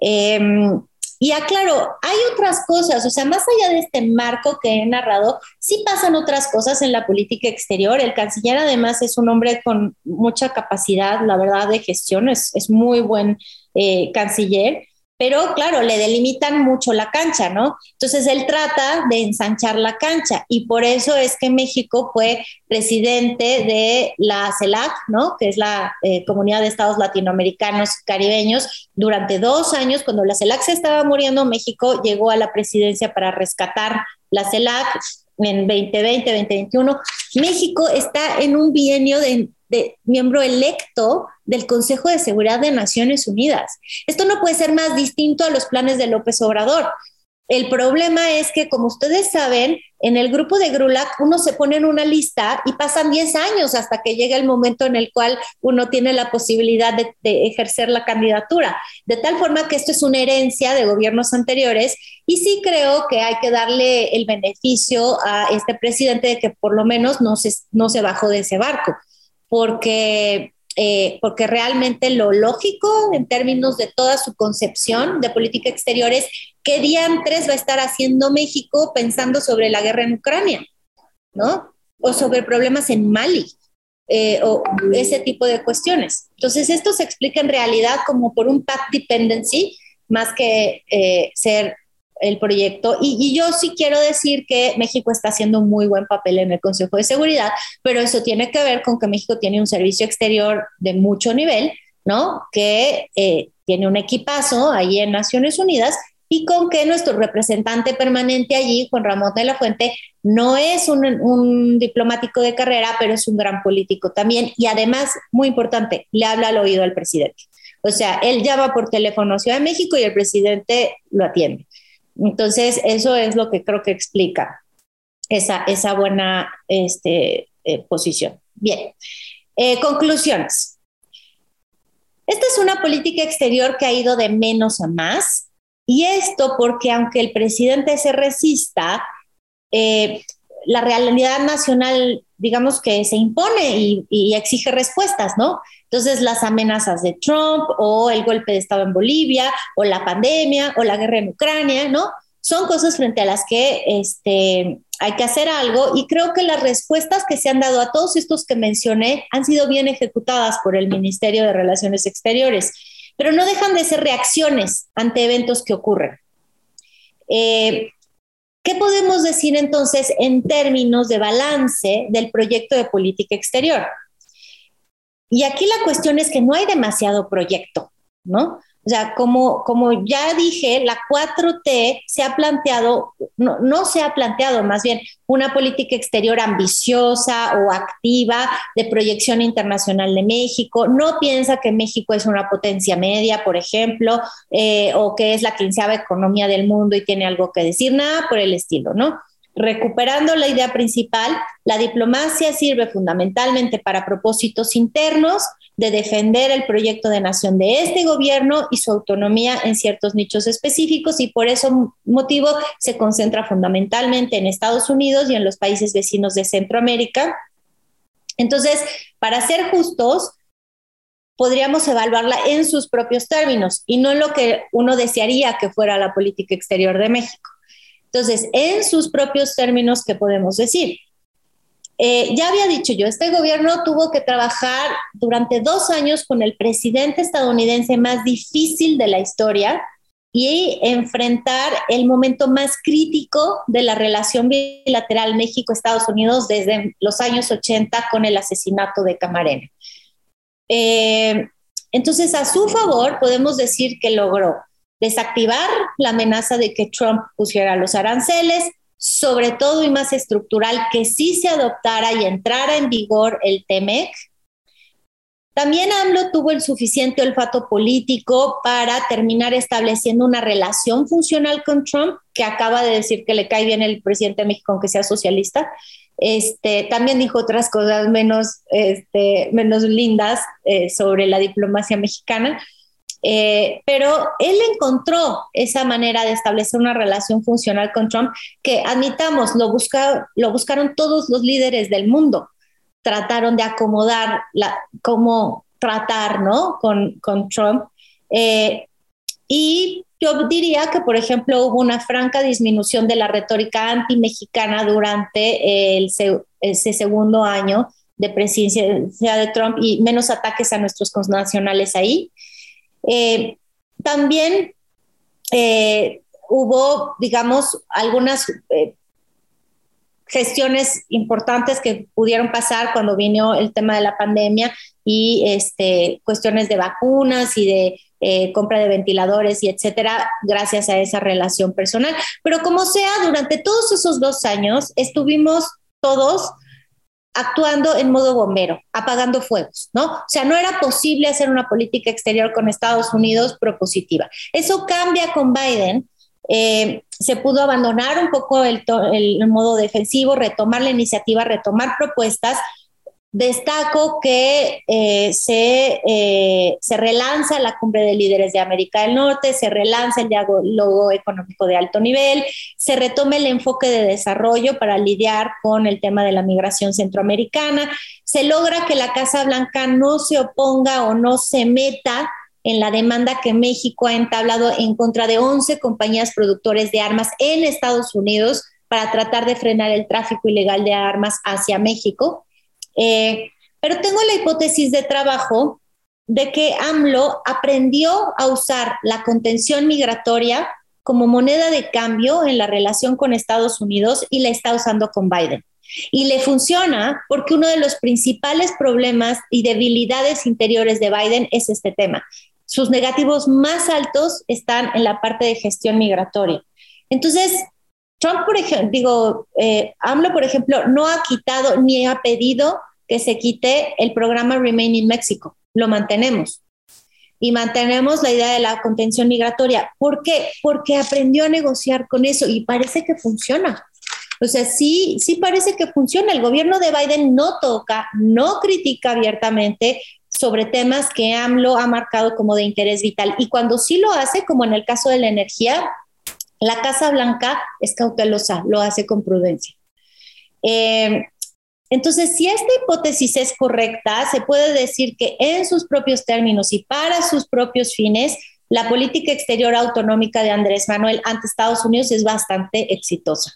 Em, y aclaro, hay otras cosas, o sea, más allá de este marco que he narrado, sí pasan otras cosas en la política exterior. El canciller además es un hombre con mucha capacidad, la verdad, de gestión, es, es muy buen eh, canciller pero claro, le delimitan mucho la cancha, ¿no? Entonces él trata de ensanchar la cancha y por eso es que México fue presidente de la CELAC, ¿no? Que es la eh, Comunidad de Estados Latinoamericanos Caribeños. Durante dos años, cuando la CELAC se estaba muriendo, México llegó a la presidencia para rescatar la CELAC en 2020, 2021. México está en un bienio de de miembro electo del Consejo de Seguridad de Naciones Unidas. Esto no puede ser más distinto a los planes de López Obrador. El problema es que, como ustedes saben, en el grupo de Grulac uno se pone en una lista y pasan 10 años hasta que llega el momento en el cual uno tiene la posibilidad de, de, ejercer la candidatura. De tal forma que esto es una herencia de gobiernos anteriores y sí creo que hay que darle el beneficio a este presidente de que por lo menos no se, no se bajó de ese barco porque, eh, porque realmente lo lógico en términos de toda su concepción de política exterior es qué diantres va a estar haciendo México pensando sobre la guerra en Ucrania, ¿no? O sobre problemas en Mali. Eh, o ese tipo de cuestiones. Entonces, esto se explica en realidad como por un path dependency, más que eh, ser el proyecto. Y, yo sí quiero decir que México está haciendo un muy buen papel en el Consejo de Seguridad, pero eso tiene que ver con que México tiene un servicio exterior de mucho nivel, ¿no? Que eh, tiene un equipazo ahí en Naciones Unidas y con que nuestro representante permanente allí, Juan Ramón de la Fuente, no es un, un, diplomático de carrera, pero es un gran político también. Y además, muy importante, le habla al oído al presidente. O sea, él llama por teléfono a Ciudad de México y el presidente lo atiende. Entonces, eso es lo que creo que explica esa, esa buena este, eh, posición. Bien, eh, conclusiones. Esta es una política exterior que ha ido de menos a más y esto porque aunque el presidente se resista, eh, la realidad nacional, digamos que se impone y, exige respuestas, ¿no? Entonces, las amenazas de Trump o el golpe de Estado en Bolivia o la pandemia o la guerra en Ucrania, ¿no? Son cosas frente a las que este, hay que hacer algo y creo que las respuestas que se han dado a todos estos que mencioné han sido bien ejecutadas por el Ministerio de Relaciones Exteriores, pero no dejan de ser reacciones ante eventos que ocurren. Eh, ¿Qué podemos decir entonces en términos de balance del proyecto de política exterior? Y aquí la cuestión es que no hay demasiado proyecto, ¿no? O sea, como, como ya dije, la 4T se ha planteado, no, no se ha planteado más bien una política exterior ambiciosa o activa de proyección internacional de México. No piensa que México es una potencia media, por ejemplo, eh, o que es la quinceava economía del mundo y tiene algo que decir, nada por el estilo, ¿no? Recuperando la idea principal, la diplomacia sirve fundamentalmente para propósitos internos de defender el proyecto de nación de este gobierno y su autonomía en ciertos nichos específicos y por ese motivo se concentra fundamentalmente en Estados Unidos y en los países vecinos de Centroamérica. Entonces, para ser justos, podríamos evaluarla en sus propios términos y no en lo que uno desearía que fuera la política exterior de México. Entonces, en sus propios términos, ¿qué podemos decir? Eh, ya había dicho yo, este gobierno tuvo que trabajar durante dos años con el presidente estadounidense más difícil de la historia y enfrentar el momento más crítico de la relación bilateral México-Estados Unidos desde los años 80 con el asesinato de Camarena. Eh, entonces, a su favor, podemos decir que logró desactivar la amenaza de que Trump pusiera los aranceles, sobre todo y más estructural, que sí se adoptara y entrara en vigor el TEMEC. También AMLO tuvo el suficiente olfato político para terminar estableciendo una relación funcional con Trump, que acaba de decir que le cae bien el presidente de México, aunque sea socialista. Este, también dijo otras cosas menos, este, menos lindas eh, sobre la diplomacia mexicana. Eh, pero él encontró esa manera de establecer una relación funcional con Trump que, admitamos, lo, lo buscaron todos los líderes del mundo. Trataron de acomodar la, cómo tratar ¿no? con, con Trump. Eh, y yo diría que, por ejemplo, hubo una franca disminución de la retórica anti-mexicana durante el, ese segundo año de presidencia de Trump y menos ataques a nuestros connacionales ahí. Eh, también eh, hubo, digamos, algunas eh, gestiones importantes que pudieron pasar cuando vino el tema de la pandemia y este, cuestiones de vacunas y de compra de ventiladores y etcétera, gracias a esa relación personal. Pero como sea, durante todos esos dos años estuvimos todos actuando en modo bombero, apagando fuegos, ¿no? O sea, no era posible hacer una política exterior con Estados Unidos propositiva. Eso cambia con Biden. Eh, se pudo abandonar un poco el, el modo defensivo, retomar la iniciativa, retomar propuestas Destaco que eh, se, eh, se, relanza la cumbre de líderes de América del Norte, se relanza el diálogo económico de alto nivel, se retoma el enfoque de desarrollo para lidiar con el tema de la migración centroamericana, se logra que la Casa Blanca no se oponga o no se meta en la demanda que México ha entablado en contra de 11 compañías productores de armas en Estados Unidos para tratar de frenar el tráfico ilegal de armas hacia México. Eh, pero tengo la hipótesis de trabajo de que AMLO aprendió a usar la contención migratoria como moneda de cambio en la relación con Estados Unidos y la está usando con Biden. Y le funciona porque uno de los principales problemas y debilidades interiores de Biden es este tema. sus negativos más altos están en la parte de gestión migratoria. Entonces, Trump, por ejemplo, digo, eh, AMLO, por ejemplo, no ha quitado ni ha pedido que se quite el programa Remain in Mexico. Lo mantenemos. Y mantenemos la idea de la contención migratoria. ¿Por qué? Porque aprendió a negociar con eso y parece que funciona. O sea, sí, sí parece que funciona. El gobierno de Biden no toca, no critica abiertamente sobre temas que AMLO ha marcado como de interés vital. Y cuando sí lo hace, como en el caso de la energía, la Casa Blanca es cautelosa, lo hace con prudencia. Eh, entonces, si esta hipótesis es correcta, se puede decir que en sus propios términos y para sus propios fines, la política exterior autonómica de Andrés Manuel ante Estados Unidos es bastante exitosa.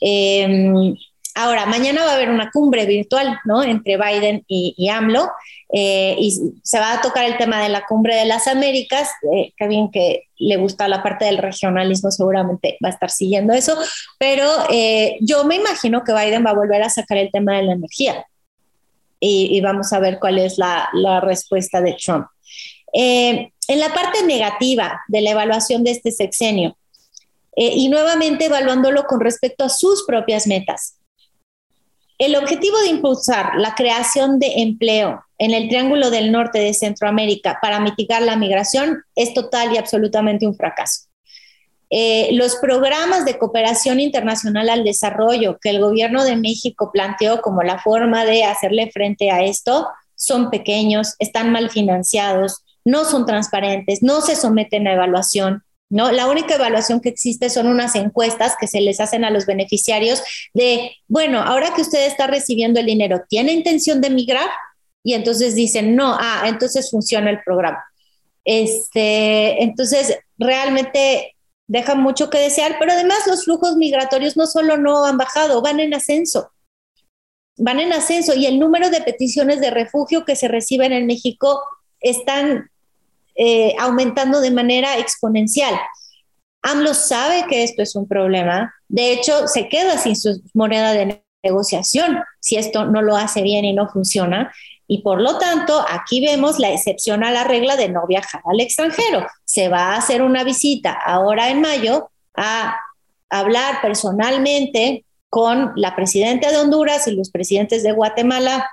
Eh, ahora, mañana va a haber una cumbre virtual ¿no? entre Biden y, AMLO eh, y se va a tocar el tema de la cumbre de las Américas. Eh, que bien que le gusta la parte del regionalismo, seguramente va a estar siguiendo eso, pero eh, yo me imagino que Biden va a volver a sacar el tema de la energía y, vamos a ver cuál es la, la respuesta de Trump. en la parte negativa de la evaluación de este sexenio, eh, y nuevamente evaluándolo con respecto a sus propias metas. El objetivo de impulsar la creación de empleo en el Triángulo del Norte de Centroamérica para mitigar la migración es total y absolutamente un fracaso. Eh, los programas de cooperación internacional al desarrollo que el gobierno de México planteó como la forma de hacerle frente a esto son pequeños, están mal financiados, no son transparentes, no se someten a evaluación, ¿no? La única evaluación que existe son unas encuestas que se les hacen a los beneficiarios de, bueno, ahora que usted está recibiendo el dinero, ¿tiene intención de migrar? Y entonces dicen, no, ah, entonces funciona el programa. Este, entonces, realmente deja mucho que desear, pero además los flujos migratorios no solo no han bajado, van en ascenso. Van en ascenso y el número de peticiones de refugio que se reciben en México están eh, aumentando de manera exponencial. AMLO sabe que esto es un problema, de hecho se queda sin su moneda de negociación si esto no lo hace bien y no funciona. Y por lo tanto, aquí vemos la excepción a la regla de no viajar al extranjero. Se va a hacer una visita ahora en mayo a hablar personalmente con la presidenta de Honduras y los presidentes de Guatemala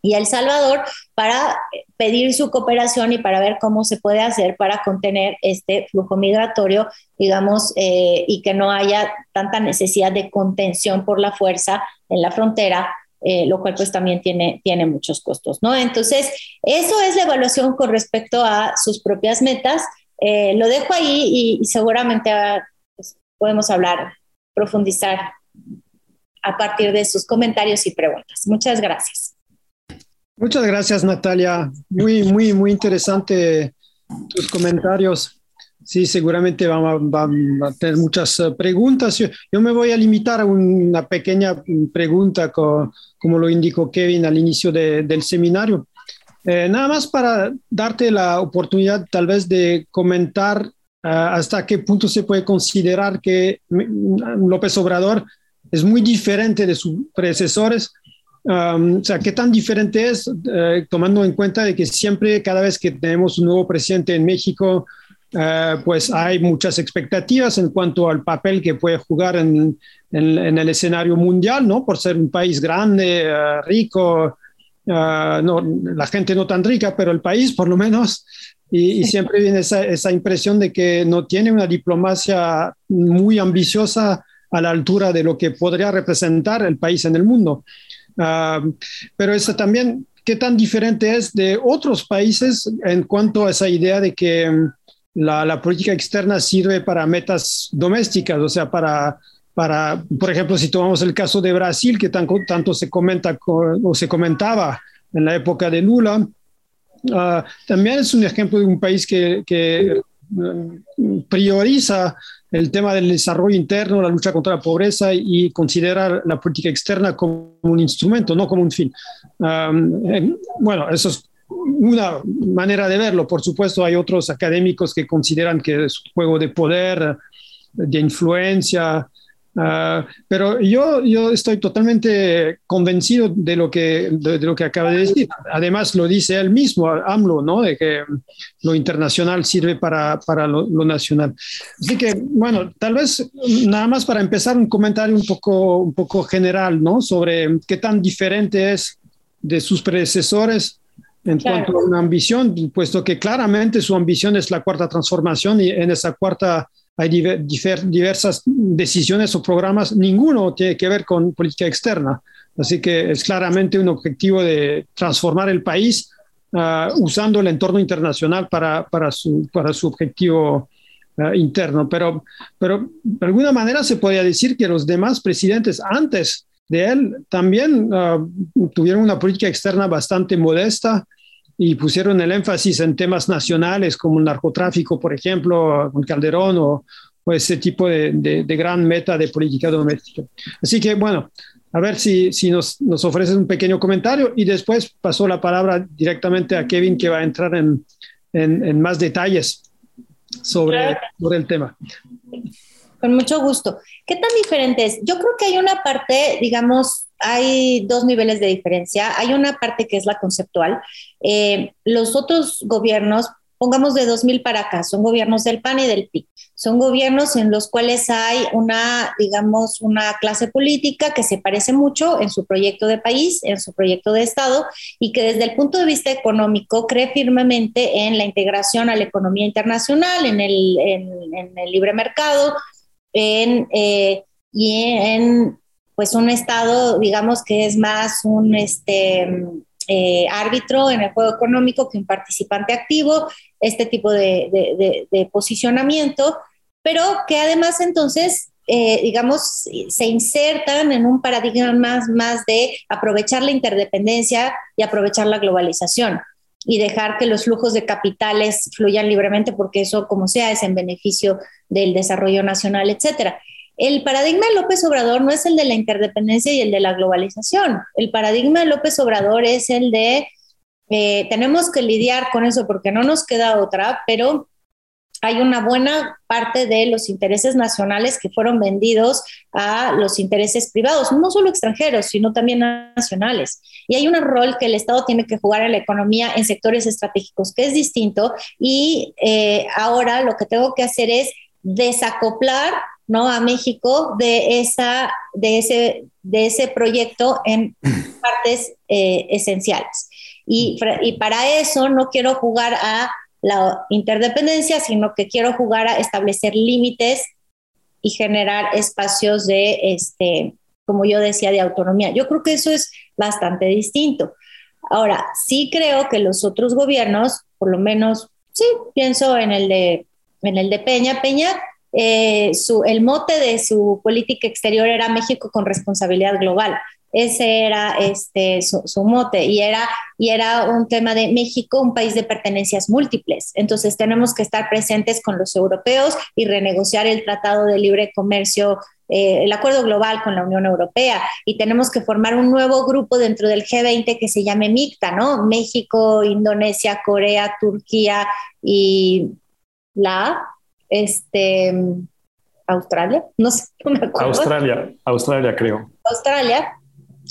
y El Salvador para pedir su cooperación y para ver cómo se puede hacer para contener este flujo migratorio, digamos, eh, y que no haya tanta necesidad de contención por la fuerza en la frontera, eh, lo cual pues también tiene, tiene muchos costos, ¿no? Entonces, eso es la evaluación con respecto a sus propias metas. Eh, lo dejo ahí y, seguramente ah, pues, podemos hablar, profundizar a partir de sus comentarios y preguntas. Muchas gracias. Muchas gracias, Natalia. Muy, muy, muy interesante tus comentarios. Sí, seguramente vamos a, tener muchas eh, preguntas. Yo, me voy a limitar a una pequeña pregunta, como lo indicó Kevin al inicio del seminario. Eh, nada más para darte la oportunidad tal vez de comentar eh, hasta qué punto se puede considerar que mm, López Obrador es muy diferente de sus predecesores o sea, ¿qué tan diferente es, eh, tomando en cuenta de que siempre, cada vez que tenemos un nuevo presidente en México, eh, pues hay muchas expectativas en cuanto al papel que puede jugar en, en, el escenario mundial, ¿no? Por ser un país grande, eh, rico, no, la gente no tan rica, pero el país por lo menos. Y, y siempre viene esa, esa impresión de que no tiene una diplomacia muy ambiciosa a la altura de lo que podría representar el país en el mundo. Pero eso también, ¿qué tan diferente es de otros países en cuanto a esa idea de que mm, la, política externa sirve para metas domésticas, o sea, para, para, por ejemplo, si tomamos el caso de Brasil, que tanto se comenta o se comentaba en la época de Lula, ah, también es un ejemplo de un país que, que mm, prioriza el tema del desarrollo interno, la lucha contra la pobreza y considerar la política externa como un instrumento, no como un fin. bueno, eso es una manera de verlo. Por supuesto, hay otros académicos que consideran que es un juego de poder, de influencia, Ah, pero yo, yo estoy totalmente convencido de lo, que, de, lo que acaba de decir. Además, lo dice él mismo, AMLO, ¿no? de que lo internacional sirve para, para lo, nacional. Así que, bueno, tal vez nada más para empezar un comentario un poco, un poco general ¿no? sobre qué tan diferente es de sus predecesores en cuanto a una ambición, puesto que claramente su ambición es la cuarta transformación y en esa cuarta hay diversas decisiones o programas, ninguno tiene que ver con política externa. Así que es claramente un objetivo de transformar el país ah, usando el entorno internacional para, para, su, para su objetivo ah, interno. Pero, pero de alguna manera se podría decir que los demás presidentes antes de él también ah, tuvieron una política externa bastante modesta y pusieron el énfasis en temas nacionales como el narcotráfico, por ejemplo, con Calderón o, ese tipo de, de, gran meta de política doméstica. Así que, bueno, a ver si, si nos, nos ofreces un pequeño comentario y después pasó la palabra directamente a Kevin que va a entrar en, en, en más detalles sobre, sobre el tema. Con mucho gusto. ¿Qué tan diferente es? Yo creo que hay una parte, digamos, hay dos niveles de diferencia. Hay una parte que es la conceptual. Eh, los otros gobiernos, pongamos de 2000 para acá, son gobiernos del PAN y del PIB. Son gobiernos en los cuales hay una, digamos, una clase política que se parece mucho en su proyecto de país, en su proyecto de Estado, y que desde el punto de vista económico cree firmemente en la integración a la economía internacional, en el, en, el libre mercado, en, eh, y en pues un Estado, digamos que es más un este, eh, árbitro en el juego económico que un participante activo, este tipo de, posicionamiento, pero que además entonces eh, digamos, se insertan en un paradigma más, más de aprovechar la interdependencia y aprovechar la globalización y dejar que los flujos de capitales fluyan libremente porque eso, como sea, es en beneficio del desarrollo nacional, etcétera. El paradigma de López Obrador no es el de la interdependencia y el de la globalización. El paradigma de López Obrador es el de eh, tenemos que lidiar con eso porque no nos queda otra, pero hay una buena parte de los intereses nacionales que fueron vendidos a los intereses privados, no solo extranjeros, sino también nacionales. Y hay un rol que el Estado tiene que jugar en la economía en sectores estratégicos, que es distinto. Y eh, ahora lo que tengo que hacer es desacoplar ¿no? a México de, esa, de, ese, de ese proyecto en partes eh, esenciales. Y, y para eso no quiero jugar a la interdependencia, sino que quiero jugar a establecer límites y generar espacios de, este, como yo decía, de autonomía. Yo creo que eso es bastante distinto. Ahora, sí creo que los otros gobiernos, por lo menos, sí, pienso en el de, en el de Peña. Peña eh, su, el mote de su política exterior era México con responsabilidad global. Ese era este, su, mote y era, y era un tema de México, un país de pertenencias múltiples. Entonces tenemos que estar presentes con los europeos y renegociar el Tratado de Libre Comercio eh, el acuerdo global con la Unión Europea y tenemos que formar un nuevo grupo dentro del G20 que se llame MICTA, ¿no? México, Indonesia, Corea, Turquía y la este, Australia, no sé, [laughs] no me acuerdo. Australia, Australia creo. Australia,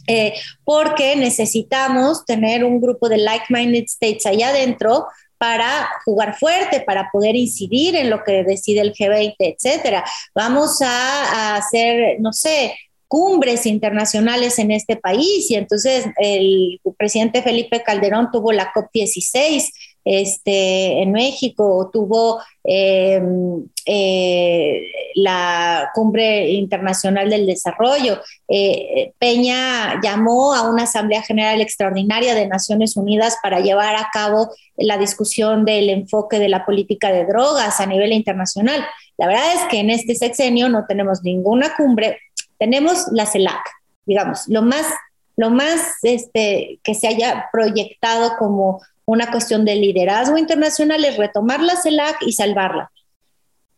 eh, porque necesitamos tener un grupo de like-minded states allá adentro para jugar fuerte, para poder incidir en lo que decide el G20, etcétera. Vamos a, a hacer, no sé, cumbres internacionales en este país y entonces el presidente Felipe Calderón tuvo la COP16 este, en México, tuvo em, eh, la Cumbre Internacional del Desarrollo. Eh, Peña llamó a una Asamblea General Extraordinaria de Naciones Unidas para llevar a cabo la discusión del enfoque de la política de drogas a nivel internacional. La verdad es que en este sexenio no tenemos ninguna cumbre, tenemos la CELAC, digamos, lo más, lo más este, que se haya proyectado como una cuestión de liderazgo internacional es retomar la CELAC y salvarla.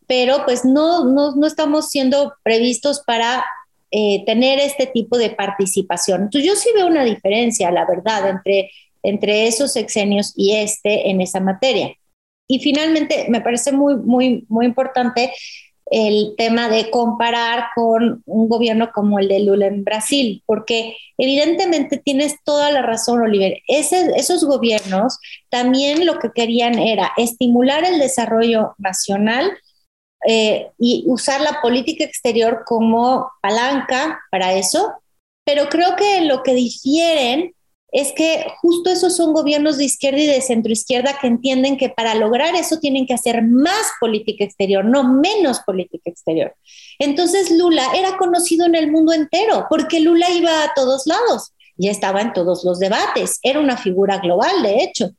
Pero pues no, no, estamos siendo previstos para eh, tener este tipo de participación. Entonces yo sí veo una diferencia, la verdad, entre, entre esos sexenios y este en esa materia. Y finalmente, me parece muy, muy, muy importante el tema de comparar con un gobierno como el de Lula en Brasil, porque evidentemente tienes toda la razón, Oliver. esos gobiernos también lo que querían era estimular el desarrollo nacional eh, y usar la política exterior como palanca para eso, pero creo que lo que difieren es que justo esos son gobiernos de izquierda y de centroizquierda que entienden que para lograr eso tienen que hacer más política exterior, no menos política exterior. Entonces Lula era conocido en el mundo entero porque Lula iba a todos lados, ya estaba en todos los debates, era una figura global, de hecho.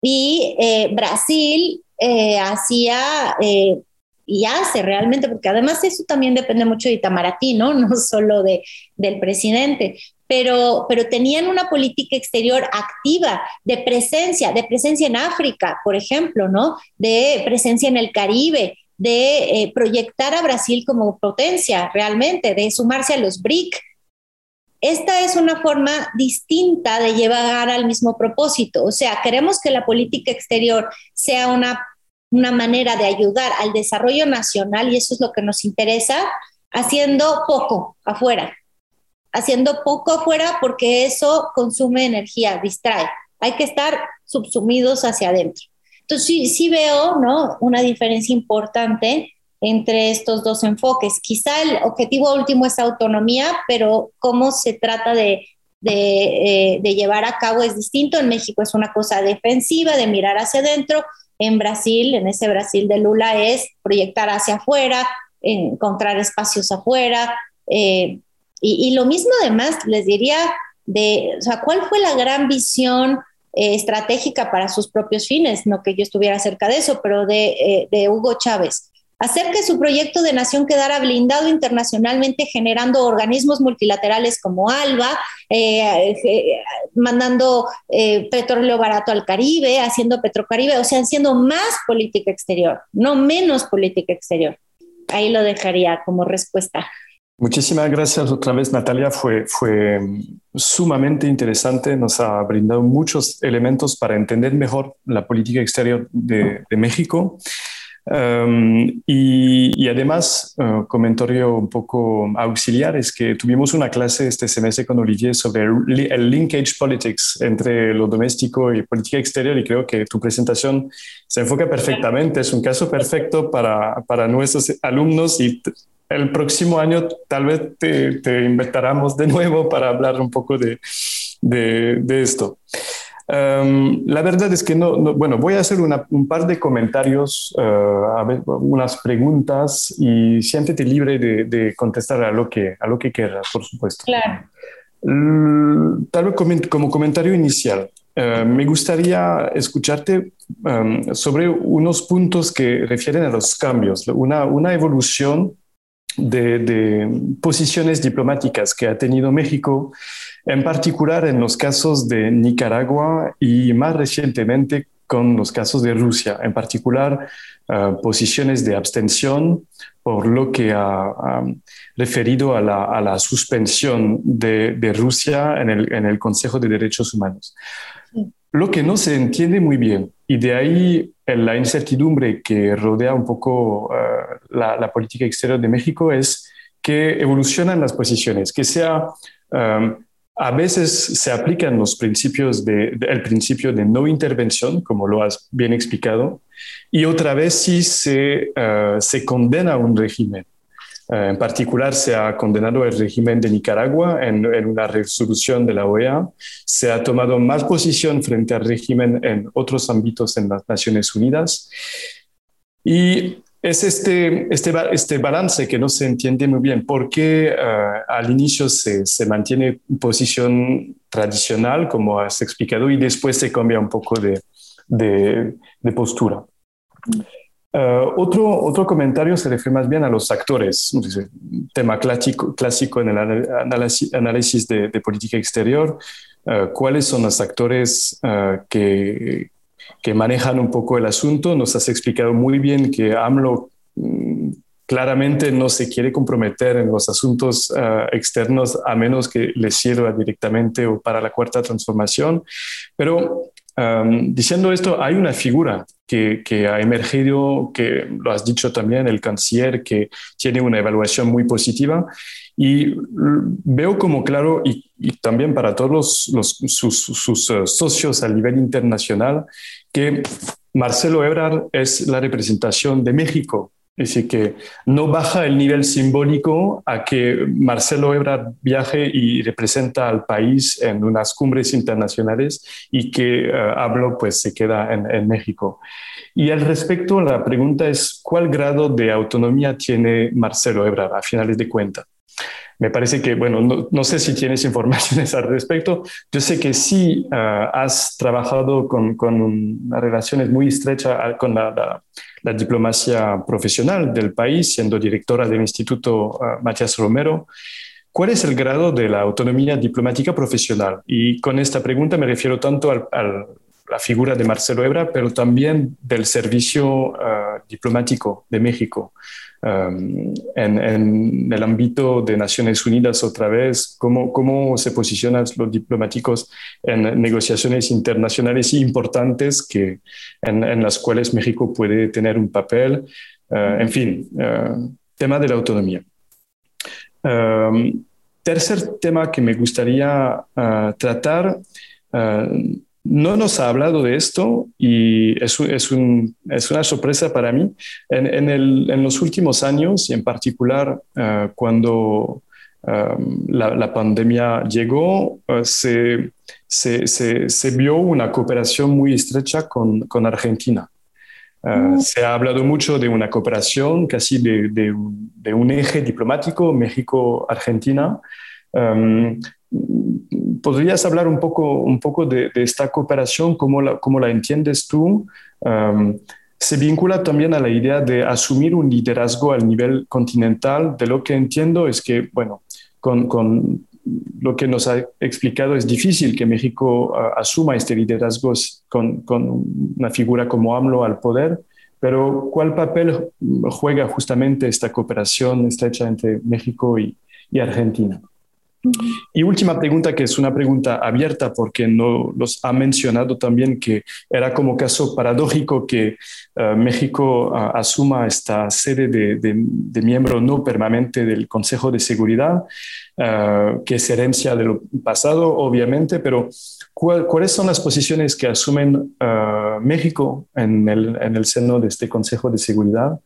Y eh, Brasil eh, hacía eh, y hace realmente, porque además eso también depende mucho de Itamaraty, ¿no? [laughs] No solo de, del presidente, pero, pero tenían una política exterior activa, de presencia, de presencia en África, por ejemplo, ¿no? De presencia en el Caribe, de eh, proyectar a Brasil como potencia realmente, de sumarse a los BRIC. Esta es una forma distinta de llevar al mismo propósito. O sea, queremos que la política exterior sea una, una manera de ayudar al desarrollo nacional y eso es lo que nos interesa, haciendo poco afuera, haciendo poco afuera porque eso consume energía, distrae. Hay que estar subsumidos hacia adentro. Entonces sí, sí veo ¿no? una diferencia importante entre estos dos enfoques. Quizá el objetivo último es autonomía, pero cómo se trata de, de, eh, de, llevar a cabo es distinto. En México es una cosa defensiva, de mirar hacia adentro. En Brasil, en ese Brasil de Lula, es proyectar hacia afuera, encontrar espacios afuera, eh, y, lo mismo además les diría de, o sea, ¿cuál fue la gran visión eh, estratégica para sus propios fines? No que yo estuviera cerca de eso, pero de, eh, Hugo Chávez. Hacer que su proyecto de nación quedara blindado internacionalmente, generando organismos multilaterales como ALBA, eh, mandando petróleo barato al Caribe, haciendo Petrocaribe, o sea, haciendo más política exterior, no menos política exterior. Ahí lo dejaría como respuesta. Muchísimas gracias otra vez, Natalia. Fue, fue sumamente interesante. Nos ha brindado muchos elementos para entender mejor la política exterior de, México. Y, además, uh, comentario un poco auxiliar es que tuvimos una clase este semestre con Olivier sobre el, linkage politics entre lo doméstico y política exterior y creo que tu presentación se enfoca perfectamente. Es un caso perfecto para, para nuestros alumnos y el próximo año tal vez te, te invitaremos de nuevo para hablar un poco de, de, esto. Em, la verdad es que no, bueno, voy a hacer un par de comentarios, uh, unas preguntas y siéntete libre de, de, contestar a lo que, a lo que quieras, por supuesto. Claro. tal vez como comentario inicial, eh, me gustaría escucharte em, sobre unos puntos que refieren a los cambios, una, una evolución de, posiciones diplomáticas que ha tenido México, en particular en los casos de Nicaragua y más recientemente con los casos de Rusia, en particular eh, posiciones de abstención por lo que ha, referido a la, suspensión de, Rusia en el, en el Consejo de Derechos Humanos. Lo que no se entiende muy bien, y de ahí la incertidumbre que rodea un poco eh, la, política exterior de México, es que evolucionan las posiciones, que sea, um, a veces se aplican los principios de, el principio de no intervención, como lo has bien explicado, y otra vez sí se, uh, se condena un régimen. Eh, en particular, se ha condenado el régimen de Nicaragua en, una resolución de la OEA. Se ha tomado más posición frente al régimen en otros ámbitos en las Naciones Unidas. Y es este, este, este balance que no se entiende muy bien, porque eh, al inicio se, se, mantiene posición tradicional, como has explicado, y después se cambia un poco de, de, de postura. Eh, otro, otro comentario se refiere más bien a los actores, tema clásico, clásico en el análisis, de, política exterior. Eh, ¿Cuáles son los actores uh, que, que, manejan un poco el asunto? Nos has explicado muy bien que AMLO mm, claramente no se quiere comprometer en los asuntos externos a menos que le sirva directamente o para la cuarta transformación, pero diciendo esto, hay una figura que, ha emergido, que lo has dicho también, el canciller, que tiene una evaluación muy positiva. Y veo como claro, y, también para todos sus, eh, socios a nivel internacional, que Marcelo Ebrard es la representación de México es decir, que no baja el nivel simbólico a que Marcelo Ebrard viaje y representa al país en unas cumbres internacionales y que uh, hablo pues se queda en, en, México. Y al respecto, la pregunta es, ¿cuál grado de autonomía tiene Marcelo Ebrard a finales de cuentas? Me parece que, bueno, no, no, sé si tienes [laughs] informaciones al respecto. Yo sé que sí uh, has trabajado con, con unas relaciones muy estrechas con la, la la diplomacia profesional del país, siendo directora del Instituto uh, Matías Romero. ¿Cuál es el grado de la autonomía diplomática profesional? Y con esta pregunta me refiero tanto a la figura de Marcelo Ebra, pero también del servicio uh, diplomático de México. Um, en, en, el ámbito de Naciones Unidas otra vez, cómo, cómo se posicionan los diplomáticos en negociaciones internacionales importantes que, en, en las cuales México puede tener un papel. Uh, en fin, uh, tema de la autonomía. Um, tercer tema que me gustaría uh, tratar no nos ha hablado de esto y es, es, un, es una sorpresa para mí. En, en, el, en, los últimos años y en particular uh, cuando um, la, la, pandemia llegó, uh, se, se, se, se, vio una cooperación muy estrecha con, con Argentina. Uh, mm. Se ha hablado mucho de una cooperación casi de, de, de un eje diplomático México-Argentina. Um, ¿Podrías hablar un poco, un poco de, esta cooperación, cómo la, cómo la entiendes tú? Um, se vincula también a la idea de asumir un liderazgo al nivel continental. De lo que entiendo es que, bueno, con, con lo que nos ha explicado es difícil que México uh, asuma este liderazgo con, con, una figura como AMLO al poder, pero ¿cuál papel juega justamente esta cooperación estrecha entre México y, y Argentina? Y última pregunta, que es una pregunta abierta porque no los ha mencionado también que era como caso paradójico que uh, México asuma esta sede de, de, miembro no permanente del Consejo de Seguridad, uh, que es herencia de lo pasado, obviamente, pero ¿cuál, ¿cuáles son las posiciones que asumen México en el, en el seno de este Consejo de Seguridad?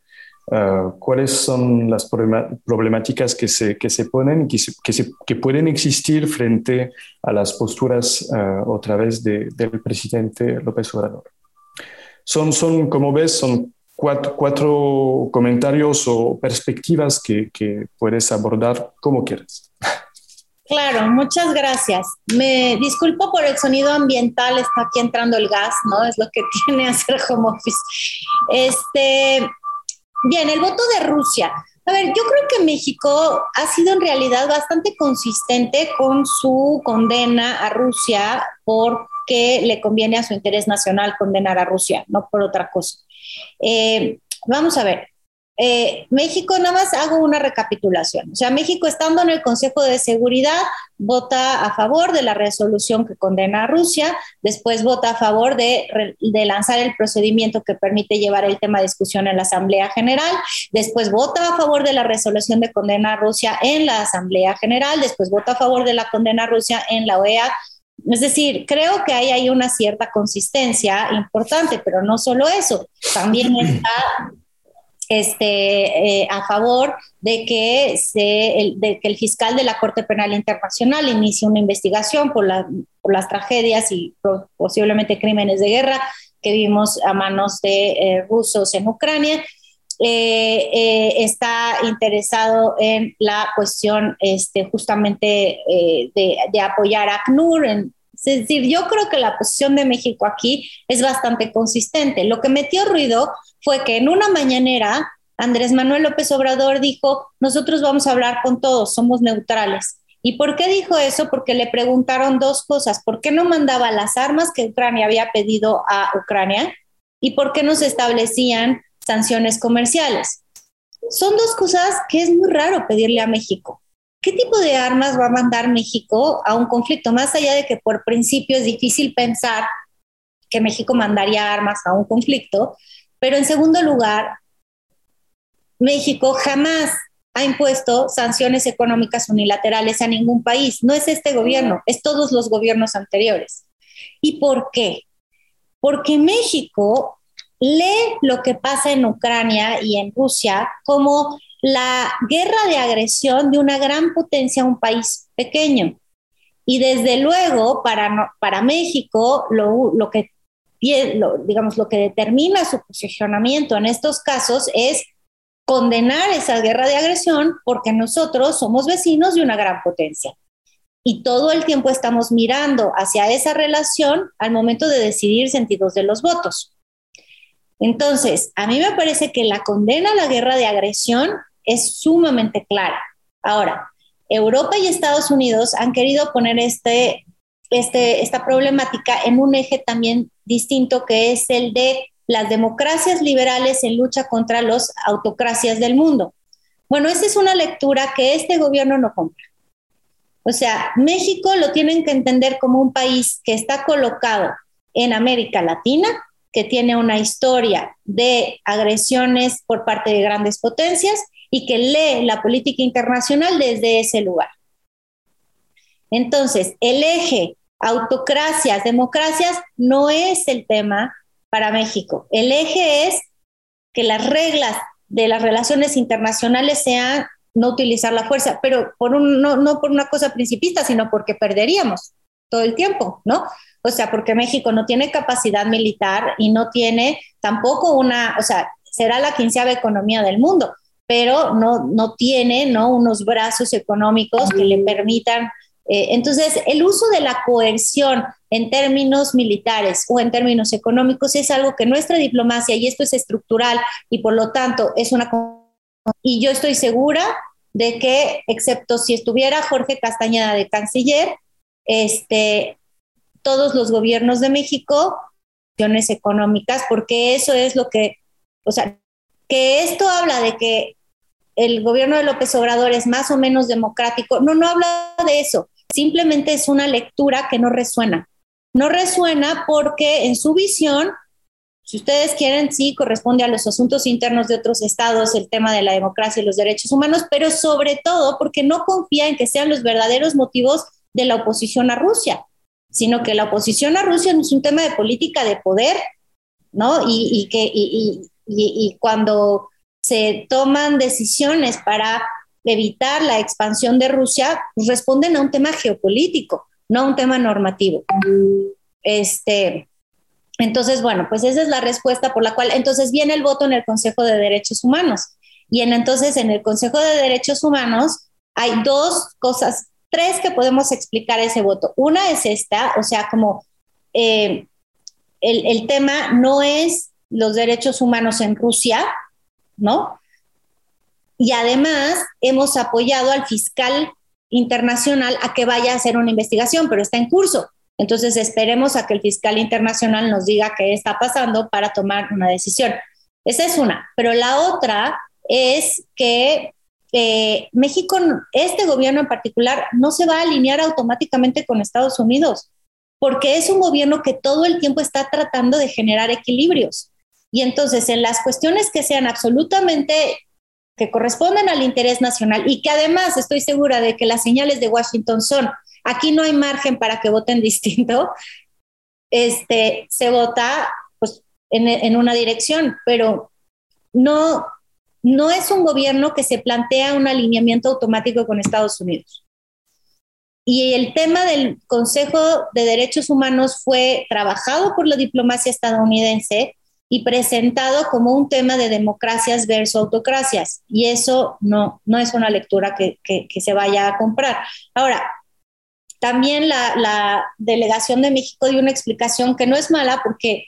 Uh, cuáles son las problemáticas que se, que se ponen, que, se, que, se, que pueden existir frente a las posturas uh, otra vez de, del presidente López Obrador. Son, son, como ves, son cuatro, cuatro comentarios o perspectivas que, que puedes abordar como quieras. Claro, muchas gracias. Me disculpo por el sonido ambiental, está aquí entrando el gas, ¿no? Es lo que [laughs] tiene hacer home office. Este, Bien, el voto de Rusia. A ver, yo creo que México ha sido en realidad bastante consistente con su condena a Rusia porque le conviene a su interés nacional condenar a Rusia, no por otra cosa. Eh, vamos a ver, eh, México, nada más hago una recapitulación. O sea, México estando en el Consejo de Seguridad, vota a favor de la resolución que condena a Rusia, después vota a favor de, de, lanzar el procedimiento que permite llevar el tema de discusión en la Asamblea General, después vota a favor de la resolución de condena a Rusia en la Asamblea General, después vota a favor de la condena a Rusia en la OEA. Es decir, creo que ahí hay una cierta consistencia importante, pero no solo eso, también [clears throat] está este, eh, a favor de que, se, el, de que el fiscal de la Corte Penal Internacional inicie una investigación por, la, por las tragedias y posiblemente crímenes de guerra que vimos a manos de eh, rusos en Ucrania. Eh, está interesado en la cuestión este, justamente de, de, apoyar a ACNUR. En, es decir, yo creo que la posición de México aquí es bastante consistente. Lo que metió ruido fue que en una mañanera Andrés Manuel López Obrador dijo, nosotros vamos a hablar con todos, somos neutrales. ¿Y por qué dijo eso? Porque le preguntaron dos cosas. ¿Por qué no mandaba las armas que Ucrania había pedido a Ucrania? ¿Y por qué no se establecían sanciones comerciales? Son dos cosas que es muy raro pedirle a México. ¿Qué tipo de armas va a mandar México a un conflicto? Más allá de que por principio es difícil pensar que México mandaría armas a un conflicto, pero en segundo lugar, México jamás ha impuesto sanciones económicas unilaterales a ningún país. No es este gobierno, es todos los gobiernos anteriores. ¿Y por qué? Porque México lee lo que pasa en Ucrania y en Rusia como la guerra de agresión de una gran potencia a un país pequeño. Y desde luego, para, para México, lo, que, digamos, lo que determina su posicionamiento en estos casos es condenar esa guerra de agresión porque nosotros somos vecinos de una gran potencia. Y todo el tiempo estamos mirando hacia esa relación al momento de decidir sentidos de los votos. Entonces, a mí me parece que la condena a la guerra de agresión es sumamente clara. Ahora, Europa y Estados Unidos han querido poner este, este, esta problemática en un eje también distinto que es el de las democracias liberales en lucha contra las autocracias del mundo. Bueno, esa es una lectura que este gobierno no compra. O sea, México lo tienen que entender como un país que está colocado en América Latina, que tiene una historia de agresiones por parte de grandes potencias y que lee la política internacional desde ese lugar. Entonces, el eje autocracias, democracias no es el tema para México. El eje es que las reglas de las relaciones internacionales sean no utilizar la fuerza, pero por un, no, no por una cosa principista, sino porque perderíamos todo el tiempo, ¿no? O sea, porque México no tiene capacidad militar y no tiene tampoco una, o sea, será la quinceava economía del mundo, pero no, no tiene ¿no? unos brazos económicos que le permitan. Eh, entonces, el uso de la coerción en términos militares o en términos económicos es algo que nuestra diplomacia, y esto es estructural y por lo tanto es una... Y yo estoy segura de que, excepto si estuviera Jorge Castañeda de canciller, este, todos los gobiernos de México, económicas, porque eso es lo que, o sea, que esto habla de que el gobierno de López Obrador es más o menos democrático, no, no habla de eso, simplemente es una lectura que no resuena. No resuena porque en su visión, si ustedes quieren, sí corresponde a los asuntos internos de otros estados el tema de la democracia y los derechos humanos, pero sobre todo porque no confía en que sean los verdaderos motivos de la oposición a Rusia, sino que la oposición a Rusia es un tema de política de poder, ¿no? Y, que, y, cuando se toman decisiones para evitar la expansión de Rusia, pues responden a un tema geopolítico, no a un tema normativo. Este, entonces, bueno, pues esa es la respuesta por la cual entonces viene el voto en el Consejo de Derechos Humanos. Y en, entonces en el Consejo de Derechos Humanos hay dos cosas, tres que podemos explicar ese voto. Una es esta, o sea, como eh, el tema no es los derechos humanos en Rusia, ¿no? Y además hemos apoyado al fiscal internacional a que vaya a hacer una investigación, pero está en curso. Entonces esperemos a que el fiscal internacional nos diga qué está pasando para tomar una decisión. Esa es una. Pero la otra es que eh, México, este gobierno en particular, no se va a alinear automáticamente con Estados Unidos, porque es un gobierno que todo el tiempo está tratando de generar equilibrios. Y entonces, en las cuestiones que sean absolutamente que corresponden al interés nacional y que además estoy segura de que las señales de Washington son, aquí no hay margen para que voten [laughs] distinto, este, se vota pues, en, en una dirección, pero no, no es un gobierno que se plantea un alineamiento automático con Estados Unidos. Y el tema del Consejo de Derechos Humanos fue trabajado por la diplomacia estadounidense y presentado como un tema de democracias versus autocracias. Y eso no, no es una lectura que, que, se vaya a comprar. Ahora, también la, la, delegación de México dio una explicación que no es mala porque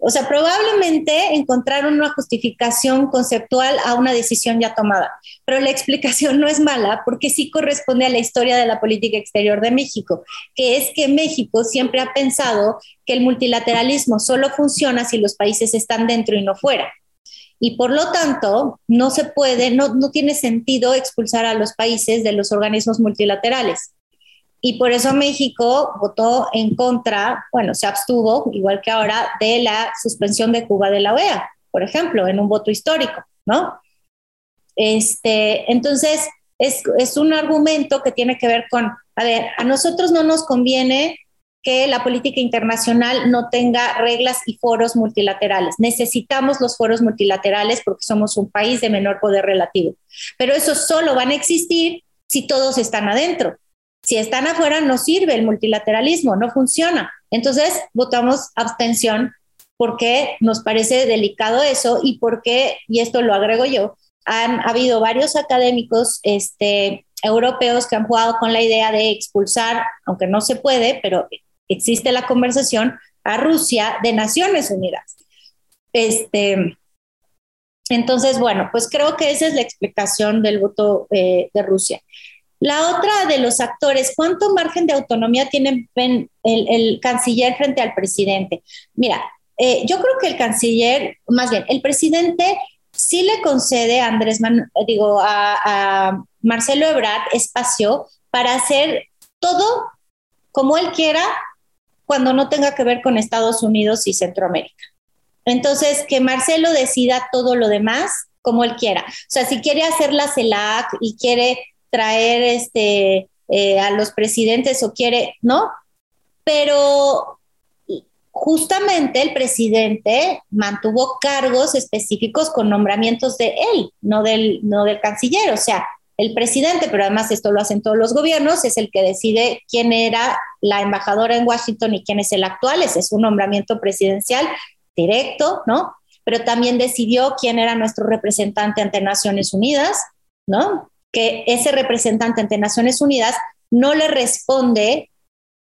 o sea, probablemente encontraron una justificación conceptual a una decisión ya tomada, pero la [laughs] explicación no es mala porque sí corresponde a la historia de la política exterior de México, que es que México siempre ha pensado que el multilateralismo solo funciona si los países están dentro y no fuera. Y por lo tanto, no se puede, no, no tiene sentido expulsar a los países de los organismos multilaterales. Y por eso México votó en contra, bueno, se abstuvo, igual que ahora, de la suspensión de Cuba de la OEA, por ejemplo, en un voto histórico, ¿no? Este, entonces, es, es un argumento que tiene que ver con, a ver, a nosotros no nos conviene que la política internacional no tenga reglas y foros multilaterales. Necesitamos los foros multilaterales porque somos un país de menor poder relativo. Pero eso solo van a existir si todos están adentro. Si están afuera no sirve el multilateralismo, no funciona. Entonces votamos abstención porque nos parece delicado eso y porque, y esto lo agrego yo, han habido varios académicos este, europeos que han jugado con la idea de expulsar, aunque no se puede, pero existe la conversación, a Rusia de Naciones Unidas. Este, entonces, bueno, pues creo que esa es la explicación del voto eh, de Rusia. La otra de los actores, ¿cuánto margen de autonomía tiene el, canciller frente al presidente? Mira, eh, yo creo que el canciller, más bien, el presidente sí le concede a Andrés, digo, a, a Marcelo Ebrard espacio para hacer todo como él quiera cuando no tenga que ver con Estados Unidos y Centroamérica. Entonces, que Marcelo decida todo lo demás como él quiera. O sea, si quiere hacer la CELAC y quiere traer este, eh, a los presidentes o quiere, ¿no? Pero justamente el presidente mantuvo cargos específicos con nombramientos de él, no del, no del canciller. O sea, el presidente, pero además esto lo hacen todos los gobiernos, es el que decide quién era la embajadora en Washington y quién es el actual. Es un nombramiento presidencial directo, ¿no? Pero también decidió quién era nuestro representante ante Naciones Unidas, ¿no? Que ese representante ante Naciones Unidas no le responde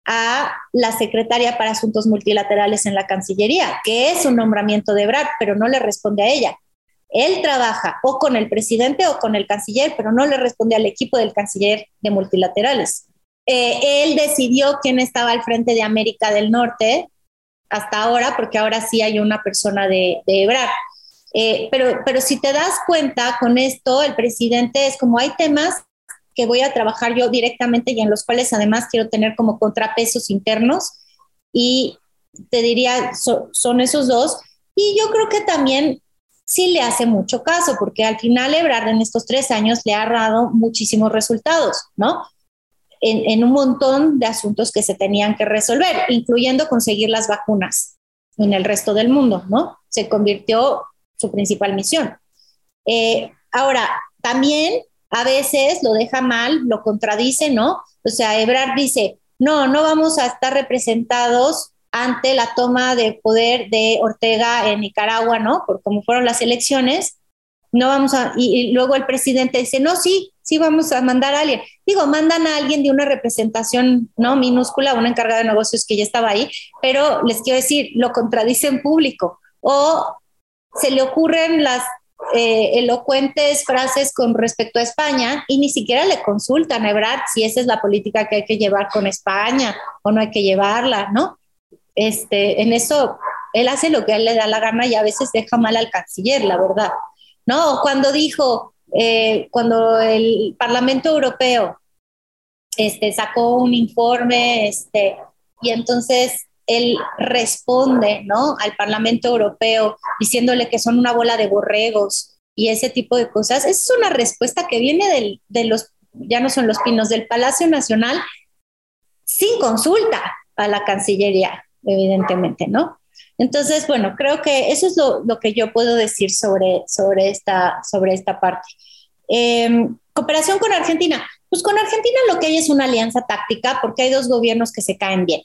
a la secretaria para Asuntos Multilaterales en la Cancillería, que es un nombramiento de Brad, pero no le responde a ella. Él trabaja o con el presidente o con el canciller, pero no le responde al equipo del canciller de multilaterales. Eh, él decidió quién estaba al frente de América del Norte hasta ahora, porque ahora sí hay una persona de, de eh, pero, pero si te das cuenta con esto, el presidente es como hay temas que voy a trabajar yo directamente y en los cuales además quiero tener como contrapesos internos y te diría, son esos dos. Y yo creo que también sí le hace mucho caso, porque al final Ebrard en estos tres años le ha dado muchísimos resultados, ¿no? En, un montón de asuntos que se tenían que resolver, incluyendo conseguir las vacunas en el resto del mundo, ¿no? Se convirtió su principal misión. Eh, ahora, también a veces lo deja mal, lo contradice, ¿no? O sea, Ebrard dice, no, no vamos a estar representados ante la toma de poder de Ortega en Nicaragua, ¿no? Por cómo fueron las elecciones, no vamos a, y, luego el presidente dice, no, sí, sí vamos a mandar a alguien. Digo, mandan a alguien de una representación, ¿no? Minúscula, una encargada de negocios que ya estaba ahí, pero les quiero decir, lo contradice en público o se le ocurren las eh, elocuentes frases con respecto a España y ni siquiera le consultan a Ebrard si esa es la política que hay que llevar con España o no hay que llevarla, ¿no? este, en eso él hace lo que le da la gana y a veces deja mal al canciller, la verdad. ¿No? Cuando dijo, eh, cuando el Parlamento Europeo este, sacó un informe, este, y entonces él responde, ¿no? Al Parlamento Europeo diciéndole que son una bola de borregos y ese tipo de cosas. es una respuesta que viene de los, ya no son los pinos, del Palacio Nacional sin consulta a la Cancillería evidentemente, ¿no? Entonces, bueno, creo que eso es lo, que yo puedo decir sobre, sobre, esta, sobre esta parte. Em, cooperación con Argentina. Pues con Argentina lo que hay es una alianza táctica porque hay dos gobiernos que se caen bien.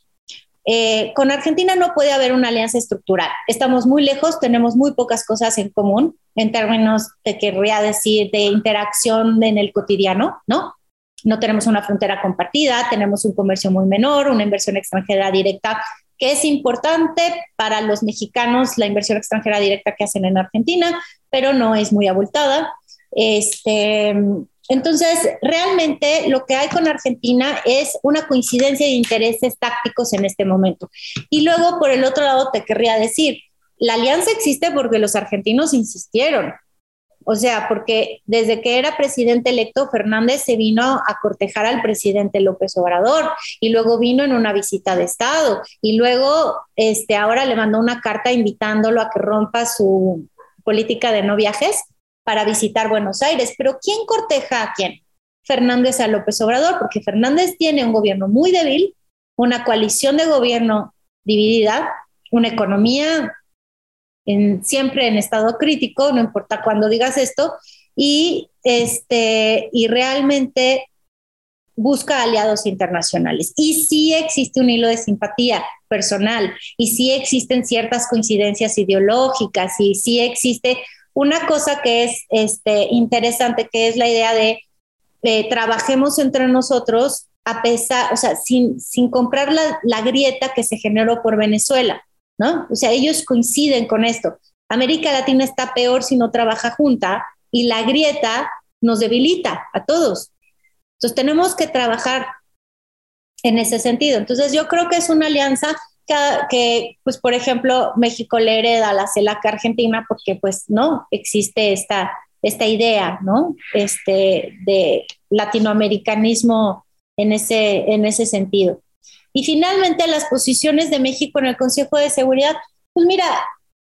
Eh, con Argentina no puede haber una alianza estructural. Estamos muy lejos, tenemos muy pocas cosas en común en términos de, querría decir, de interacción en el cotidiano, ¿no? No tenemos una frontera compartida, tenemos un comercio muy menor, una inversión extranjera directa que es importante para los mexicanos la inversión extranjera directa que hacen en Argentina, pero no es muy abultada. Este, entonces, realmente lo que hay con Argentina es una coincidencia de intereses tácticos en este momento. Y luego, por el otro lado, te querría decir, la alianza existe porque los argentinos insistieron. O sea, porque desde que era presidente electo, Fernández se vino a cortejar al presidente López Obrador y luego vino en una visita de Estado y luego este, ahora le mandó una carta invitándolo a que rompa su política de no viajes para visitar Buenos Aires. Pero ¿quién corteja a quién? Fernández a López Obrador, porque Fernández tiene un gobierno muy débil, una coalición de gobierno dividida, una economía siempre en estado crítico, no importa cuándo digas esto, y, este, y realmente busca aliados internacionales. Y sí existe un hilo de simpatía personal, y sí existen ciertas coincidencias ideológicas, y sí existe una cosa que es este, interesante, que es la idea de eh, trabajemos entre nosotros a pesar, o sea, sin, sin comprar la, la grieta que se generó por Venezuela. ¿no? O sea, ellos coinciden con esto. América Latina está peor si no trabaja junta y la grieta nos debilita a todos. Entonces tenemos que trabajar en ese sentido. Entonces yo creo que es una alianza que, pues por ejemplo, México le hereda la CELAC Argentina porque pues no existe esta, esta idea, ¿no? Este, de latinoamericanismo en ese, en ese sentido. Y finalmente, las posiciones de México en el Consejo de Seguridad, pues mira,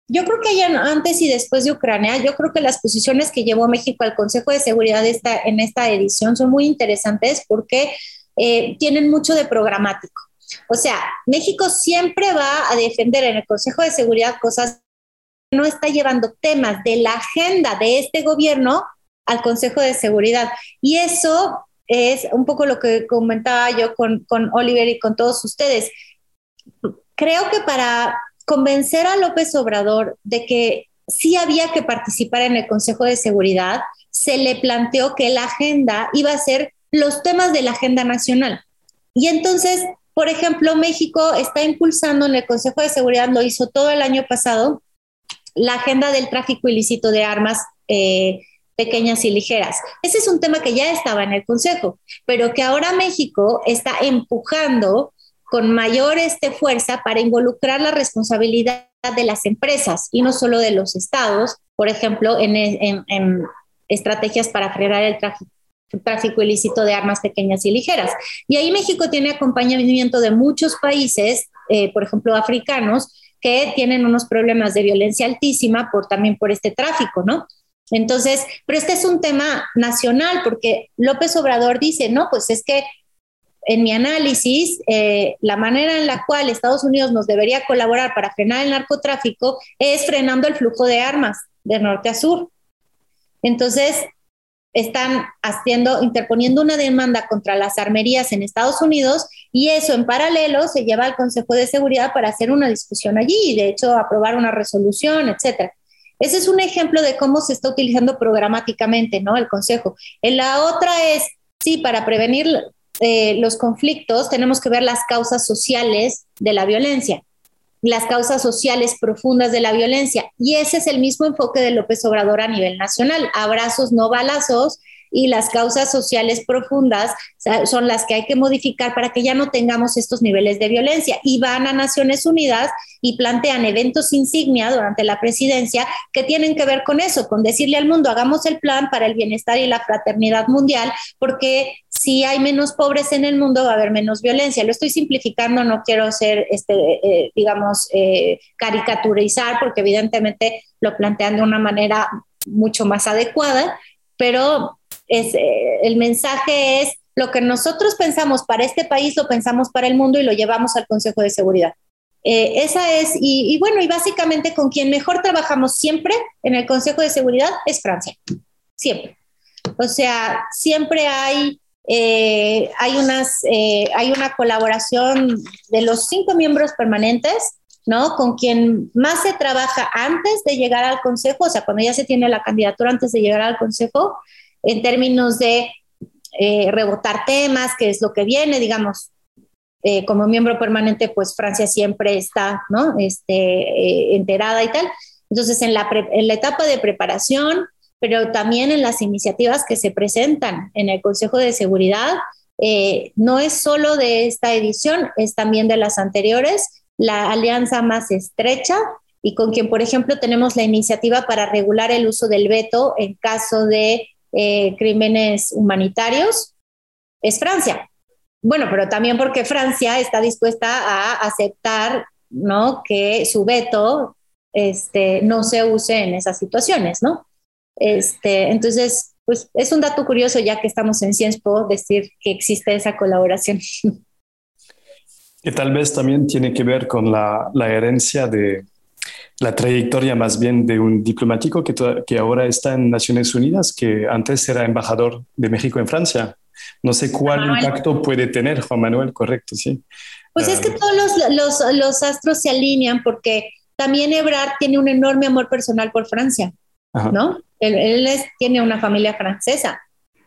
yo creo que hay antes y después de Ucrania, yo creo que las posiciones que llevó México al Consejo de Seguridad esta, en esta edición son muy interesantes porque eh, tienen mucho de programático. O sea, México siempre va a defender en el Consejo de Seguridad cosas que no está llevando temas de la agenda de este gobierno al Consejo de Seguridad. Y eso es un poco lo que comentaba yo con, con Oliver y con todos ustedes. Creo que para convencer a López Obrador de que sí había que participar en el Consejo de Seguridad, se le planteó que la agenda iba a ser los temas de la agenda nacional. Y entonces, por ejemplo, México está impulsando en el Consejo de Seguridad, lo hizo todo el año pasado, la agenda del tráfico ilícito de armas eh, pequeñas y ligeras. Ese es un tema que ya estaba en el Consejo, pero que ahora México está empujando con mayor este, fuerza para involucrar la responsabilidad de las empresas y no solo de los estados, por ejemplo, en, estrategias para frenar el tráfico, ilícito de armas pequeñas y ligeras. Y ahí México tiene acompañamiento de muchos países, eh, por ejemplo, africanos, que tienen unos problemas de violencia altísima por, también por este tráfico, ¿no? Entonces, pero este es un tema nacional porque López Obrador dice, no, pues es que en mi análisis, eh, la manera en la cual Estados Unidos nos debería colaborar para frenar el narcotráfico es frenando el flujo de armas de norte a sur. Entonces, están haciendo, interponiendo una demanda contra las armerías en Estados Unidos y eso en paralelo se lleva al Consejo de Seguridad para hacer una discusión allí y de hecho aprobar una resolución, etcétera. Ese es un ejemplo de cómo se está utilizando programáticamente, ¿no? El consejo. En la otra es, sí, para prevenir eh, los conflictos tenemos que ver las causas sociales de la violencia, las causas sociales profundas de la violencia. Y ese es el mismo enfoque de López Obrador a nivel nacional. Abrazos, no balazos, y las causas sociales profundas son las que hay que modificar para que ya no tengamos estos niveles de violencia. Y van a Naciones Unidas y plantean eventos insignia durante la presidencia que tienen que ver con eso, con decirle al mundo, hagamos el plan para el bienestar y la fraternidad mundial, porque si hay menos pobres en el mundo va a haber menos violencia. Lo estoy simplificando, no quiero ser, este, eh, digamos, eh, caricaturizar, porque evidentemente lo plantean de una manera mucho más adecuada, pero es, eh, el mensaje es lo que nosotros pensamos para este país, lo pensamos para el mundo y lo llevamos al Consejo de Seguridad. Eh, esa es, y, bueno, y básicamente con quien mejor trabajamos siempre en el Consejo de Seguridad es Francia, siempre. O sea, siempre hay, eh, hay, unas, hay una colaboración de los cinco miembros permanentes, ¿no? Con quien más se trabaja antes de llegar al Consejo, o sea, cuando ya se tiene la candidatura antes de llegar al Consejo, en términos de eh, rebotar temas, que es lo que viene, digamos, eh, como miembro permanente, pues Francia siempre está, ¿no? Este, eh, enterada y tal. Entonces, en la, en la etapa de preparación, pero también en las iniciativas que se presentan en el Consejo de Seguridad, no es solo de esta edición, es también de las anteriores. La alianza más estrecha y con quien, por ejemplo, tenemos la iniciativa para regular el uso del veto en caso de eh, crímenes humanitarios, es Francia. Bueno, pero también porque Francia está dispuesta a aceptar ¿no? que su veto este, no se use en esas situaciones, ¿no? Este, entonces, pues es un dato curioso ya que estamos en Cienspo decir que existe esa colaboración. [laughs] Que tal vez también tiene que ver con la, la herencia de la trayectoria más bien de un diplomático que, que ahora está en Naciones Unidas, que antes era embajador de México en Francia. No sé cuál impacto puede tener Juan Manuel, correcto, sí. Pues es que ah. todos los, los, los astros se alinean porque también Ebrard tiene un enorme amor personal por Francia, ¿no? Él, tiene una familia francesa.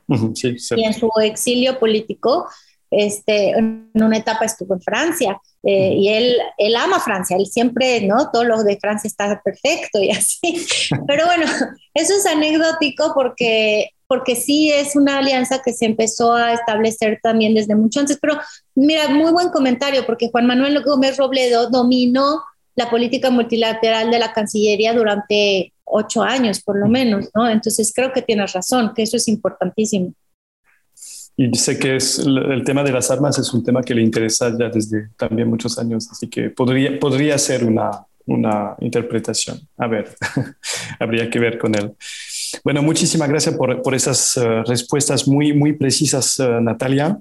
y en su exilio político, este, en una etapa estuvo en Francia eh, y él, él ama Francia, él siempre, ¿no? Todo lo de Francia está perfecto y así. [laughs] Pero bueno, eso es anecdótico porque, porque sí es una alianza que se empezó a establecer también desde mucho antes. Pero mira, muy buen comentario porque Juan Manuel Gómez Robledo dominó la política multilateral de la Cancillería durante ocho años, por lo menos, ¿no? Entonces creo que tienes razón, que eso es importantísimo. Y sé que es el tema de las armas es un tema que le interesa ya desde también muchos años, así que podría, podría ser una, una interpretación. A ver, [laughs] habría que ver con él. Bueno, muchísimas gracias por, por esas eh, respuestas muy, muy precisas, uh, Natalia.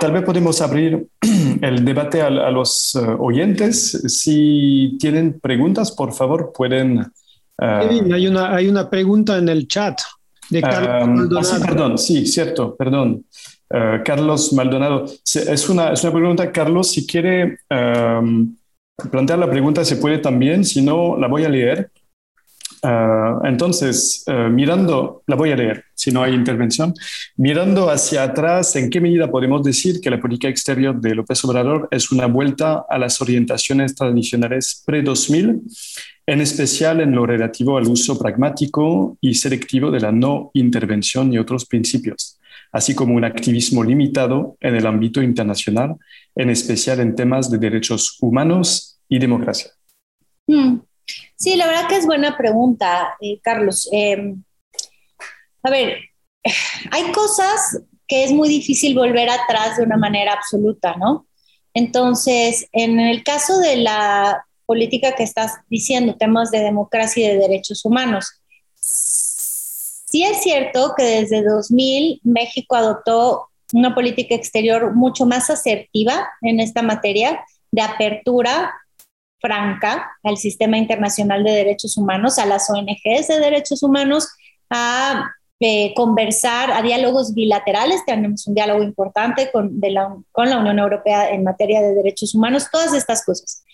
Tal vez podemos abrir [clears throat] el debate a, a los uh, oyentes. Si tienen preguntas, por favor, pueden... Uh, hay, una, hay una pregunta en el chat de Carlos Maldonado. Sí, perdón, sí, cierto, perdón. Carlos Maldonado. Es una, es una pregunta, Carlos, si quiere plantear la pregunta, se puede también, si no, la voy a leer. Ah, entonces, ah, mirando, la voy a leer si no hay intervención, mirando hacia atrás, ¿en qué medida podemos decir que la política exterior de López Obrador es una vuelta a las orientaciones tradicionales pre-2000, en especial en lo relativo al uso pragmático y selectivo de la no intervención y otros principios, así como un activismo limitado en el ámbito internacional, en especial en temas de derechos humanos y democracia? Hmm. Sí, la verdad que es buena pregunta, eh, Carlos. Em, a ver, [sighs] hay cosas que es muy difícil volver atrás de una manera absoluta, ¿no? Entonces, en el caso de la política que estás diciendo, temas de democracia y de derechos humanos, sí es cierto que desde 2000 México adoptó una política exterior mucho más asertiva en esta materia de apertura franca al sistema internacional de derechos humanos, a las ONGs de derechos humanos, a eh, conversar, a diálogos bilaterales. Tenemos un diálogo importante con, la, con la Unión Europea en materia de derechos humanos, todas estas cosas.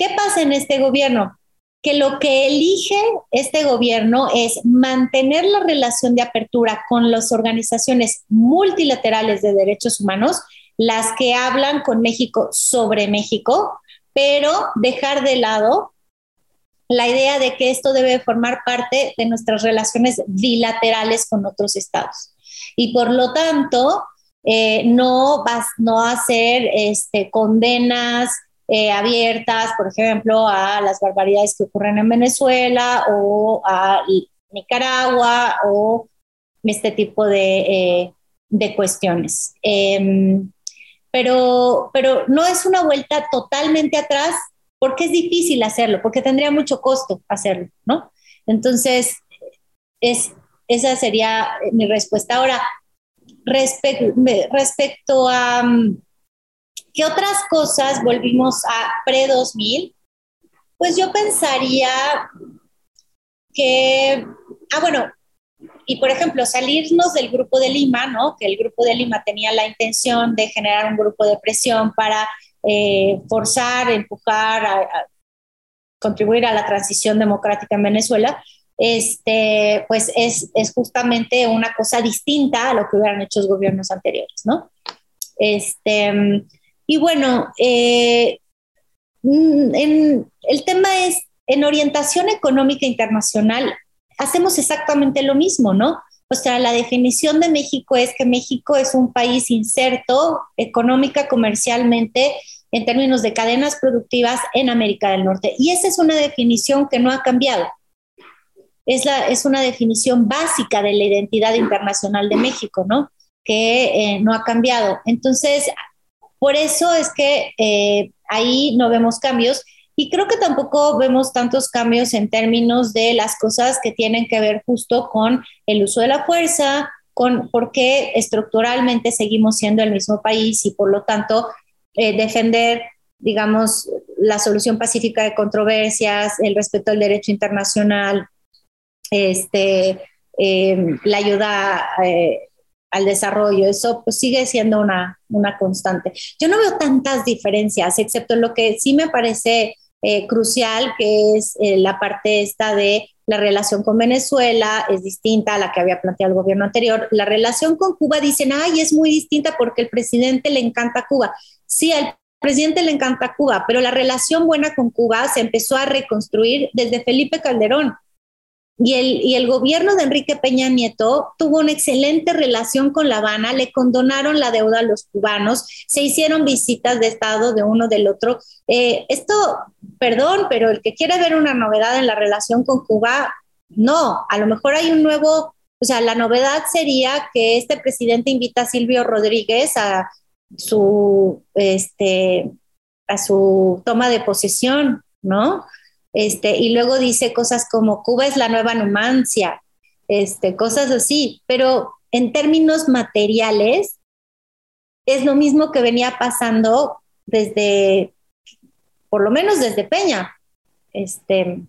¿Qué pasa en este gobierno? Que lo que elige este gobierno es mantener la relación de apertura con las organizaciones multilaterales de derechos humanos, las que hablan con México sobre México, pero dejar de lado la idea de que esto debe formar parte de nuestras relaciones bilaterales con otros estados. Y por lo tanto, eh, no vas no hacer este, condenas eh, abiertas, por ejemplo, a las barbaridades que ocurren en Venezuela o a Nicaragua o este tipo de, eh, de cuestiones. Em, pero, pero no es una vuelta totalmente atrás porque es difícil hacerlo, porque tendría mucho costo hacerlo, ¿no? Entonces, es, esa sería mi respuesta. Ahora, respecto a mm, qué otras cosas volvimos a pre-2000, pues yo pensaría que, ah, bueno, y por ejemplo, salirnos del grupo de Lima, ¿no? Que el grupo de Lima tenía la intención de generar un grupo de presión para eh, forzar, empujar, contribuir a la transición democrática en Venezuela, este, pues es, es, justamente una cosa distinta a lo que hubieran hecho los gobiernos anteriores, ¿no? Este, y bueno, eh, mm, en, el tema es, en orientación económica internacional, hacemos exactamente lo mismo, ¿no? O sea, la definición de México es que México es un país inserto económica, comercialmente en términos de cadenas productivas en América del Norte. Y esa es una definición que no ha cambiado. Es, la, es una definición básica de la identidad internacional de México, ¿no? Que eh, no ha cambiado. Entonces, por eso es que eh, ahí no vemos cambios y creo que tampoco vemos tantos cambios en términos de las cosas que tienen que ver justo con el uso de la fuerza, con por qué estructuralmente seguimos siendo el mismo país y por lo tanto eh, defender, digamos, la solución pacífica de controversias, el respeto al derecho internacional, este, eh, la ayuda eh, al desarrollo, eso pues sigue siendo una, una constante. Yo no veo tantas diferencias, excepto lo que sí me parece eh, crucial, que es eh, la parte esta de la relación con Venezuela, es distinta a la que había planteado el gobierno anterior. La relación con Cuba dicen, ay, es muy distinta porque el presidente le encanta Cuba. Sí, al presidente le encanta Cuba, pero la relación buena con Cuba se empezó a reconstruir desde Felipe Calderón. Y el, y el, gobierno de Enrique Peña Nieto tuvo una excelente relación con La Habana, le condonaron la deuda a los cubanos, se hicieron visitas de Estado de uno del otro. Eh, esto, perdón, pero el que quiere ver una novedad en la relación con Cuba, no, a lo mejor hay un nuevo, o sea, la novedad sería que este presidente invita a Silvio Rodríguez a su, este, a su toma de posesión, ¿no? Este, y luego dice cosas como Cuba es la nueva Numancia, este, cosas así, pero en términos materiales es lo mismo que venía pasando desde, por lo menos desde Peña. Este,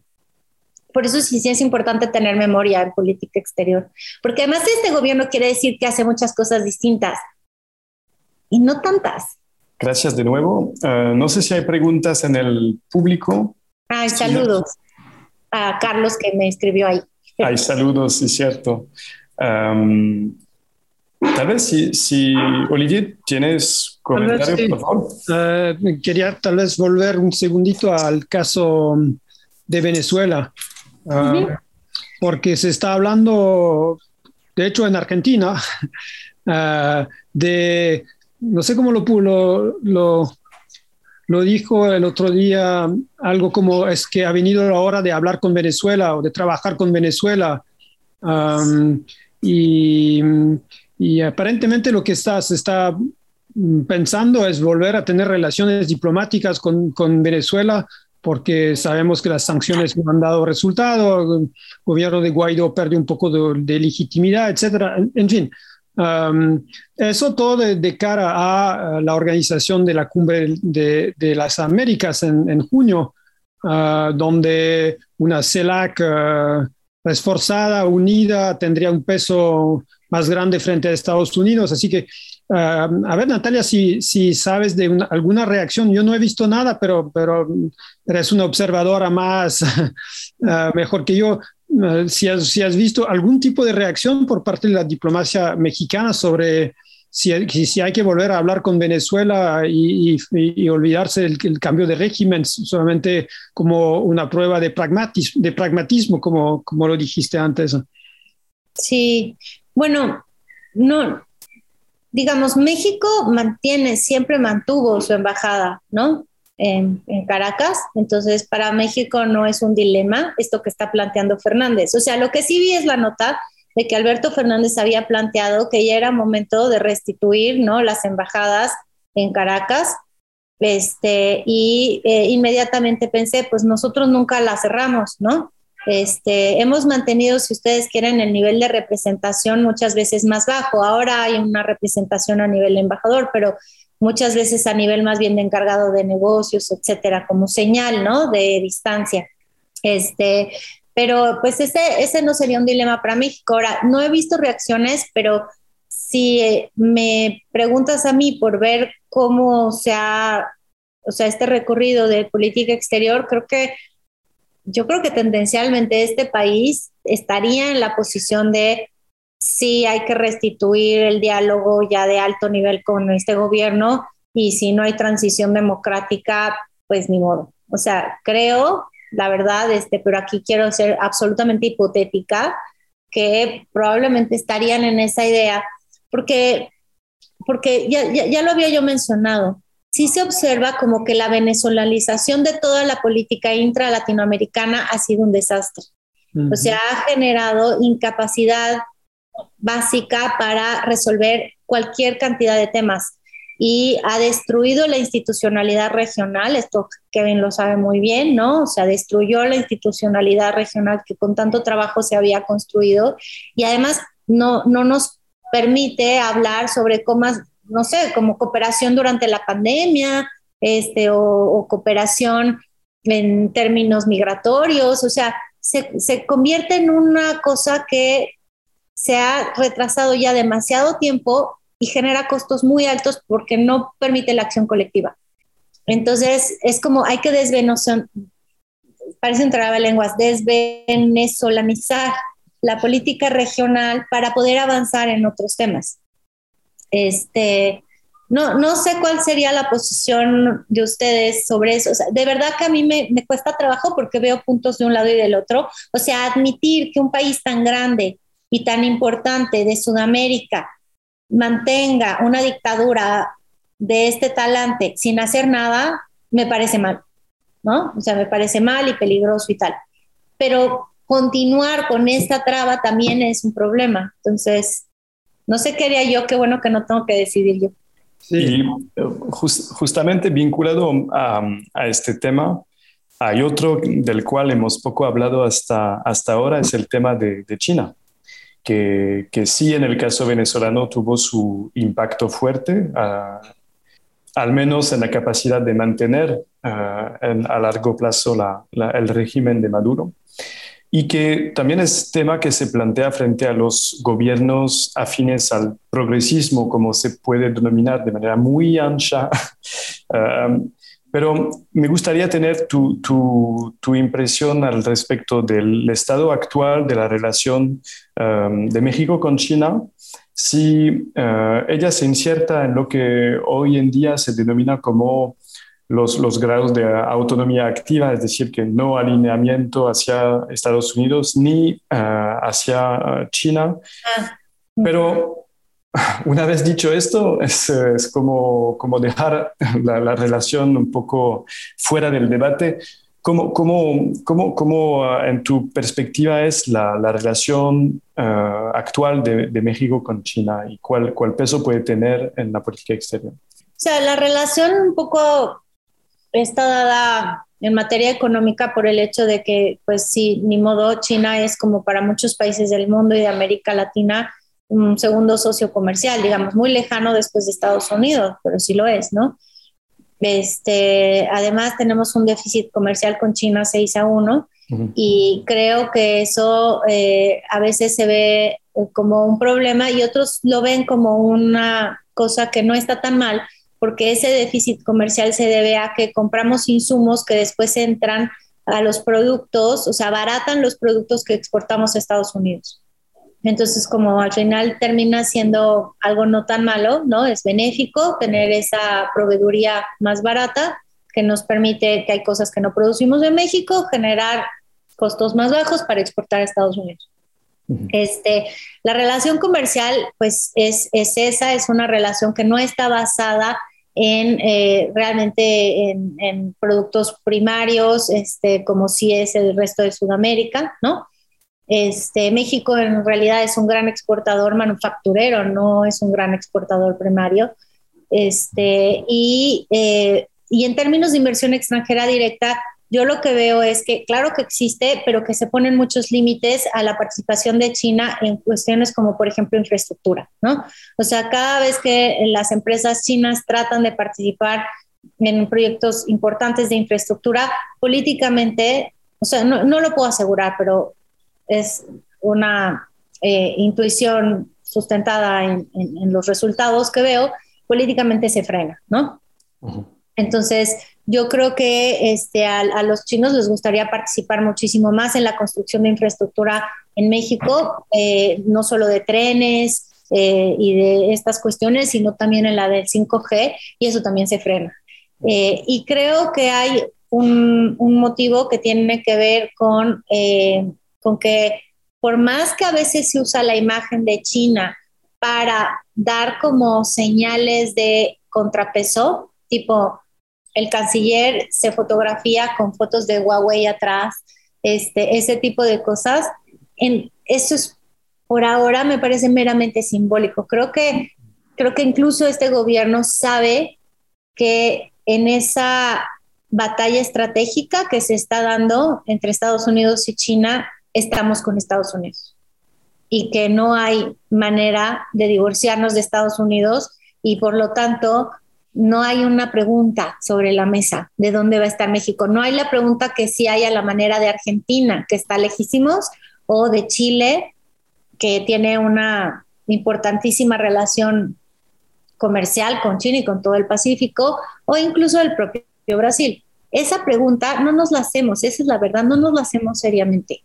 por eso sí, es importante tener memoria en política exterior, porque además este gobierno quiere decir que hace muchas cosas distintas y no tantas. Gracias de nuevo. Uh, no sé si hay preguntas en el público. Ay, saludos a Carlos que me escribió ahí. Hay saludos, es cierto. Um, tal vez si, si, Olivier tienes comentario, sí. por favor. Uh, quería tal vez volver un segundito al caso de Venezuela, uh, uh -huh. porque se está hablando, de hecho en Argentina, uh, [laughs] de, no sé cómo lo, lo, lo lo dijo el otro día algo como es que ha venido la hora de hablar con Venezuela o de trabajar con Venezuela. Y, aparentemente lo que está, se está pensando es volver a tener relaciones diplomáticas con, con Venezuela porque sabemos que las sanciones no han dado resultado, el gobierno de Guaidó perdió un poco de, legitimidad, etcétera. En, en fin, Um, eso todo de, de, cara a la organización de la cumbre de, de las Américas en, en junio, uh, donde una CELAC uh, esforzada, unida, tendría un peso más grande frente a Estados Unidos. Así que, uh, a ver, Natalia, si, si sabes de una, alguna reacción, yo no he visto nada, pero, pero eres una observadora más, [laughs] mejor que yo. Uh, si, has, visto algún tipo de reacción por parte de la diplomacia mexicana sobre si, si hay que volver a hablar con Venezuela y, olvidarse del el cambio de régimen solamente como una prueba de pragmatismo, de pragmatismo como, como lo dijiste antes. Sí, bueno, no, digamos, México mantiene, siempre mantuvo su embajada, ¿no? En, Caracas. Entonces, para México no es un dilema esto que está planteando Fernández. O sea, lo que sí vi es la nota de que Alberto Fernández había planteado que ya era momento de restituir ¿no? las embajadas en Caracas. Este, y eh, inmediatamente pensé, pues nosotros nunca las cerramos, ¿no? Este, hemos mantenido, si ustedes quieren, el nivel de representación muchas veces más bajo. Ahora hay una representación a nivel embajador, pero muchas veces a nivel más bien de encargado de negocios, etcétera, como señal, ¿no? De distancia. Este, pero pues ese, ese no sería un dilema para México. Ahora, no he visto reacciones, pero si me preguntas a mí por ver cómo se ha, o sea, este recorrido de política exterior, creo que yo creo que tendencialmente este país estaría en la posición de sí hay que restituir el diálogo ya de alto nivel con este gobierno y si no hay transición democrática, pues ni modo. O sea, creo, la verdad, este, pero aquí quiero ser absolutamente hipotética, que probablemente estarían en esa idea, porque, porque ya, ya, ya lo había yo mencionado, sí se observa como que la venezolanización de toda la política intra-latinoamericana ha sido un desastre. O sea, ha generado incapacidad básica para resolver cualquier cantidad de temas. Y ha destruido la institucionalidad regional, esto Kevin lo sabe muy bien, ¿no? O sea, destruyó la institucionalidad regional que con tanto trabajo se había construido. Y además no, no nos permite hablar sobre cómo, no sé, como cooperación durante la pandemia, este, o, cooperación en términos migratorios, o sea, se, se, convierte en una cosa que se ha retrasado ya demasiado tiempo y genera costos muy altos porque no permite la acción colectiva. Entonces, es como hay que desvenezar, parece un lenguas, desvenezolanizar la política regional para poder avanzar en otros temas. Este, no, no sé cuál sería la posición de ustedes sobre eso. de verdad que a mí me, me, cuesta trabajo porque veo puntos de un lado y del otro. O sea, admitir que un país tan grande y tan importante de Sudamérica mantenga una dictadura de este talante sin hacer nada, me parece mal, ¿no? O sea, me parece mal y peligroso y tal. Pero continuar con esta traba también es un problema. Entonces, no sé qué haría yo, qué bueno que no tengo que decidir yo. Sí, eh, justamente vinculado a, este tema, hay otro del cual hemos poco hablado hasta, hasta ahora, es el tema de, China, que, que, sí en el caso venezolano tuvo su impacto fuerte, al menos en la capacidad de mantener a largo plazo el régimen de Maduro y que también es tema que se plantea frente a los gobiernos afines al progresismo, como se puede denominar de manera muy ancha. Um, [laughs] pero me gustaría tener tu, tu, tu, impresión al respecto del estado actual de la relación um, de México con China, si uh, ella se inserta en lo que hoy en día se denomina como los, los grados de autonomía activa, es decir, que no alineamiento hacia Estados Unidos ni eh, hacia eh, China. Ah. Pero [laughs] una vez dicho esto, es, es como, como dejar la, la, relación un poco fuera del debate. ¿Cómo, cómo, cómo, cómo eh, en tu perspectiva es la, la relación actual de, de, México con China y cuál, cuál peso puede tener en la política exterior? O sea, la relación un poco está dada en materia económica por el hecho de que, pues sí, ni modo, China es como para muchos países del mundo y de América Latina un segundo socio comercial, digamos, muy lejano después de Estados Unidos, pero sí lo es, ¿no? Este, además, tenemos un déficit comercial con China 6 a 1 y creo que eso eh, a veces se ve eh, como un problema y otros lo ven como una cosa que no está tan mal, porque ese déficit comercial se debe a que compramos insumos que después entran a los productos, o sea, baratan los productos que exportamos a Estados Unidos. Entonces, como al final termina siendo algo no tan malo, ¿no? Es benéfico tener esa proveeduría más barata que nos permite que hay cosas que no producimos en México, generar costos más bajos para exportar a Estados Unidos. Este, la relación comercial, pues es, es, esa, es una relación que no está basada en eh, realmente en, productos primarios, este, como si es el resto de Sudamérica, ¿no? Este, México en realidad es un gran exportador manufacturero, no es un gran exportador primario. Este, y, eh, y en términos de inversión extranjera directa, yo lo que veo es que, claro que existe, pero que se ponen muchos límites a la participación de China en cuestiones como, por ejemplo, infraestructura, ¿no? O sea, cada vez que las empresas chinas tratan de participar en proyectos importantes de infraestructura, políticamente, o sea, no, lo puedo asegurar, pero es una eh, intuición sustentada en, los resultados que veo, políticamente se frena, ¿no? Entonces, yo creo que este, a, los chinos les gustaría participar muchísimo más en la construcción de infraestructura en México, eh, no solo de trenes eh, y de estas cuestiones, sino también en la del 5G, y eso también se frena. Eh, y creo que hay un, un, motivo que tiene que ver con, con que por más que a veces se usa la imagen de China para dar como señales de contrapeso, tipo el canciller se fotografía con fotos de Huawei atrás, este, ese tipo de cosas. En, eso es, por ahora me parece meramente simbólico. Creo que, creo que incluso este gobierno sabe que en esa batalla estratégica que se está dando entre Estados Unidos y China, estamos con Estados Unidos y que no hay manera de divorciarnos de Estados Unidos y por lo tanto no hay una pregunta sobre la mesa de dónde va a estar México. No hay la pregunta que sí hay la manera de Argentina, que está lejísimos, o de Chile, que tiene una importantísima relación comercial con China y con todo el Pacífico, o incluso el propio Brasil. Esa pregunta no nos la hacemos, esa es la verdad, no nos la hacemos seriamente.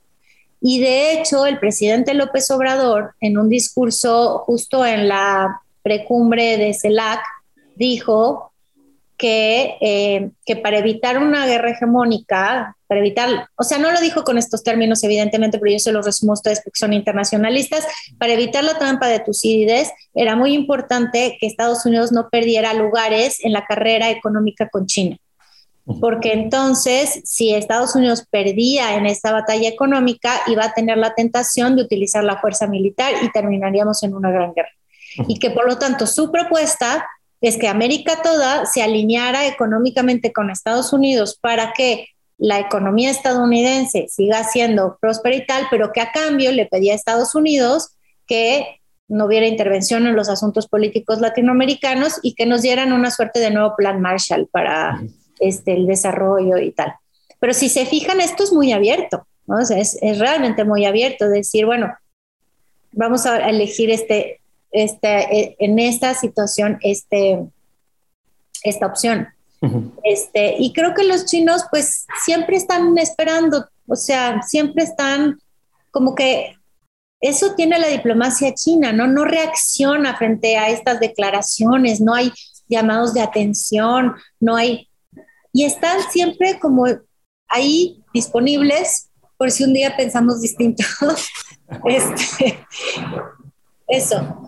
Y de hecho, el presidente López Obrador, en un discurso justo en la precumbre de CELAC, dijo que, eh, que para evitar una guerra hegemónica, para evitar, o sea, no lo dijo con estos términos, evidentemente, pero yo se los resumo a ustedes porque son internacionalistas, para evitar la trampa de Tucídides, era muy importante que Estados Unidos no perdiera lugares en la carrera económica con China. Porque entonces, si Estados Unidos perdía en esta batalla económica, iba a tener la tentación de utilizar la fuerza militar y terminaríamos en una gran guerra. Y que por lo tanto su propuesta es que América toda se alineara económicamente con Estados Unidos para que la economía estadounidense siga siendo próspera y tal, pero que a cambio le pedía a Estados Unidos que no hubiera intervención en los asuntos políticos latinoamericanos y que nos dieran una suerte de nuevo plan Marshall para este, el desarrollo y tal. Pero si se fijan, esto es muy abierto, ¿no? es, es, realmente muy abierto, decir, bueno, vamos a elegir este, este, e, en esta situación este, esta opción. este, y creo que los chinos pues siempre están esperando, o sea, siempre están como que eso tiene la diplomacia china, ¿no? No reacciona frente a estas declaraciones, no hay llamados de atención, no hay... Y están siempre como ahí disponibles por si un día pensamos distinto. [laughs] este, eso.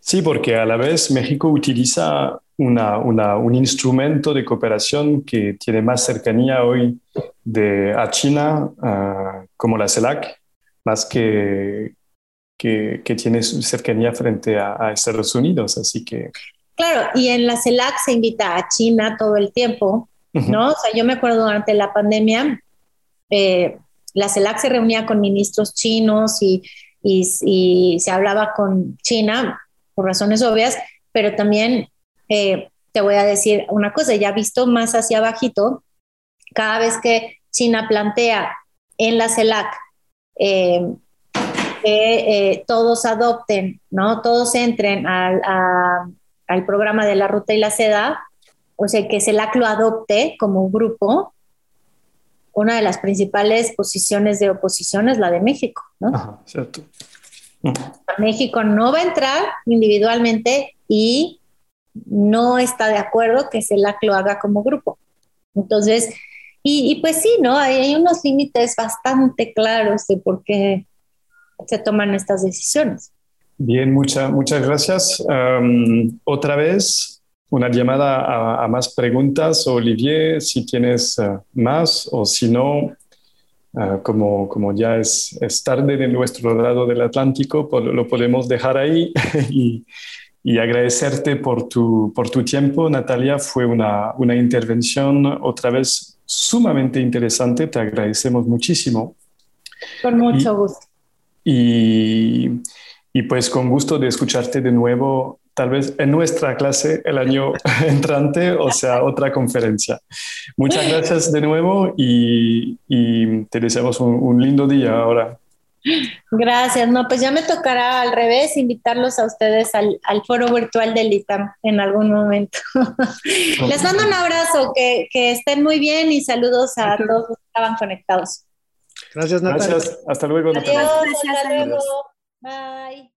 Sí, porque a la vez México utiliza una, un instrumento de cooperación que tiene más cercanía hoy de, a China, como la CELAC, más que, que, tiene cercanía frente a, Estados Unidos. Así que. Claro, y en la CELAC se invita a China todo el tiempo, ¿no? O sea, yo me acuerdo durante la pandemia, eh, la CELAC se reunía con ministros chinos y y, se hablaba con China por razones obvias, pero también eh, te voy a decir una cosa, ya visto más hacia abajito, cada vez que China plantea en la CELAC eh, que todos adopten, ¿no? Todos entren al, al, programa de la ruta y la seda, o sea, que CELAC lo adopte como grupo, una de las principales posiciones de oposición es la de México, ¿no? cierto. México no va a entrar individualmente y no está de acuerdo que CELAC lo haga como grupo. Entonces, y, pues sí, ¿no? Hay, unos límites bastante claros de por qué se toman estas decisiones. Bien, muchas muchas gracias. otra vez, una llamada a, más preguntas, Olivier, si tienes eh, más o si no, eh, como, como ya es, es, tarde de nuestro lado del Atlántico, lo podemos dejar ahí [laughs] y, y, agradecerte por tu, por tu tiempo, Natalia. Fue una, una intervención otra vez sumamente interesante, te agradecemos muchísimo. Con mucho gusto. Y, y pues con gusto de escucharte de nuevo tal vez en nuestra clase el año [laughs] entrante, o sea, otra conferencia. Muchas [laughs] gracias de nuevo y, te deseamos un, lindo día ahora. Gracias, no, pues ya me tocará al revés invitarlos a ustedes al, foro virtual del ITAM en algún momento. [laughs] Les mando un abrazo, que, estén muy bien y saludos a todos los que estaban conectados. Gracias, Natalia. Gracias, hasta luego. Adiós, hasta luego. Bye.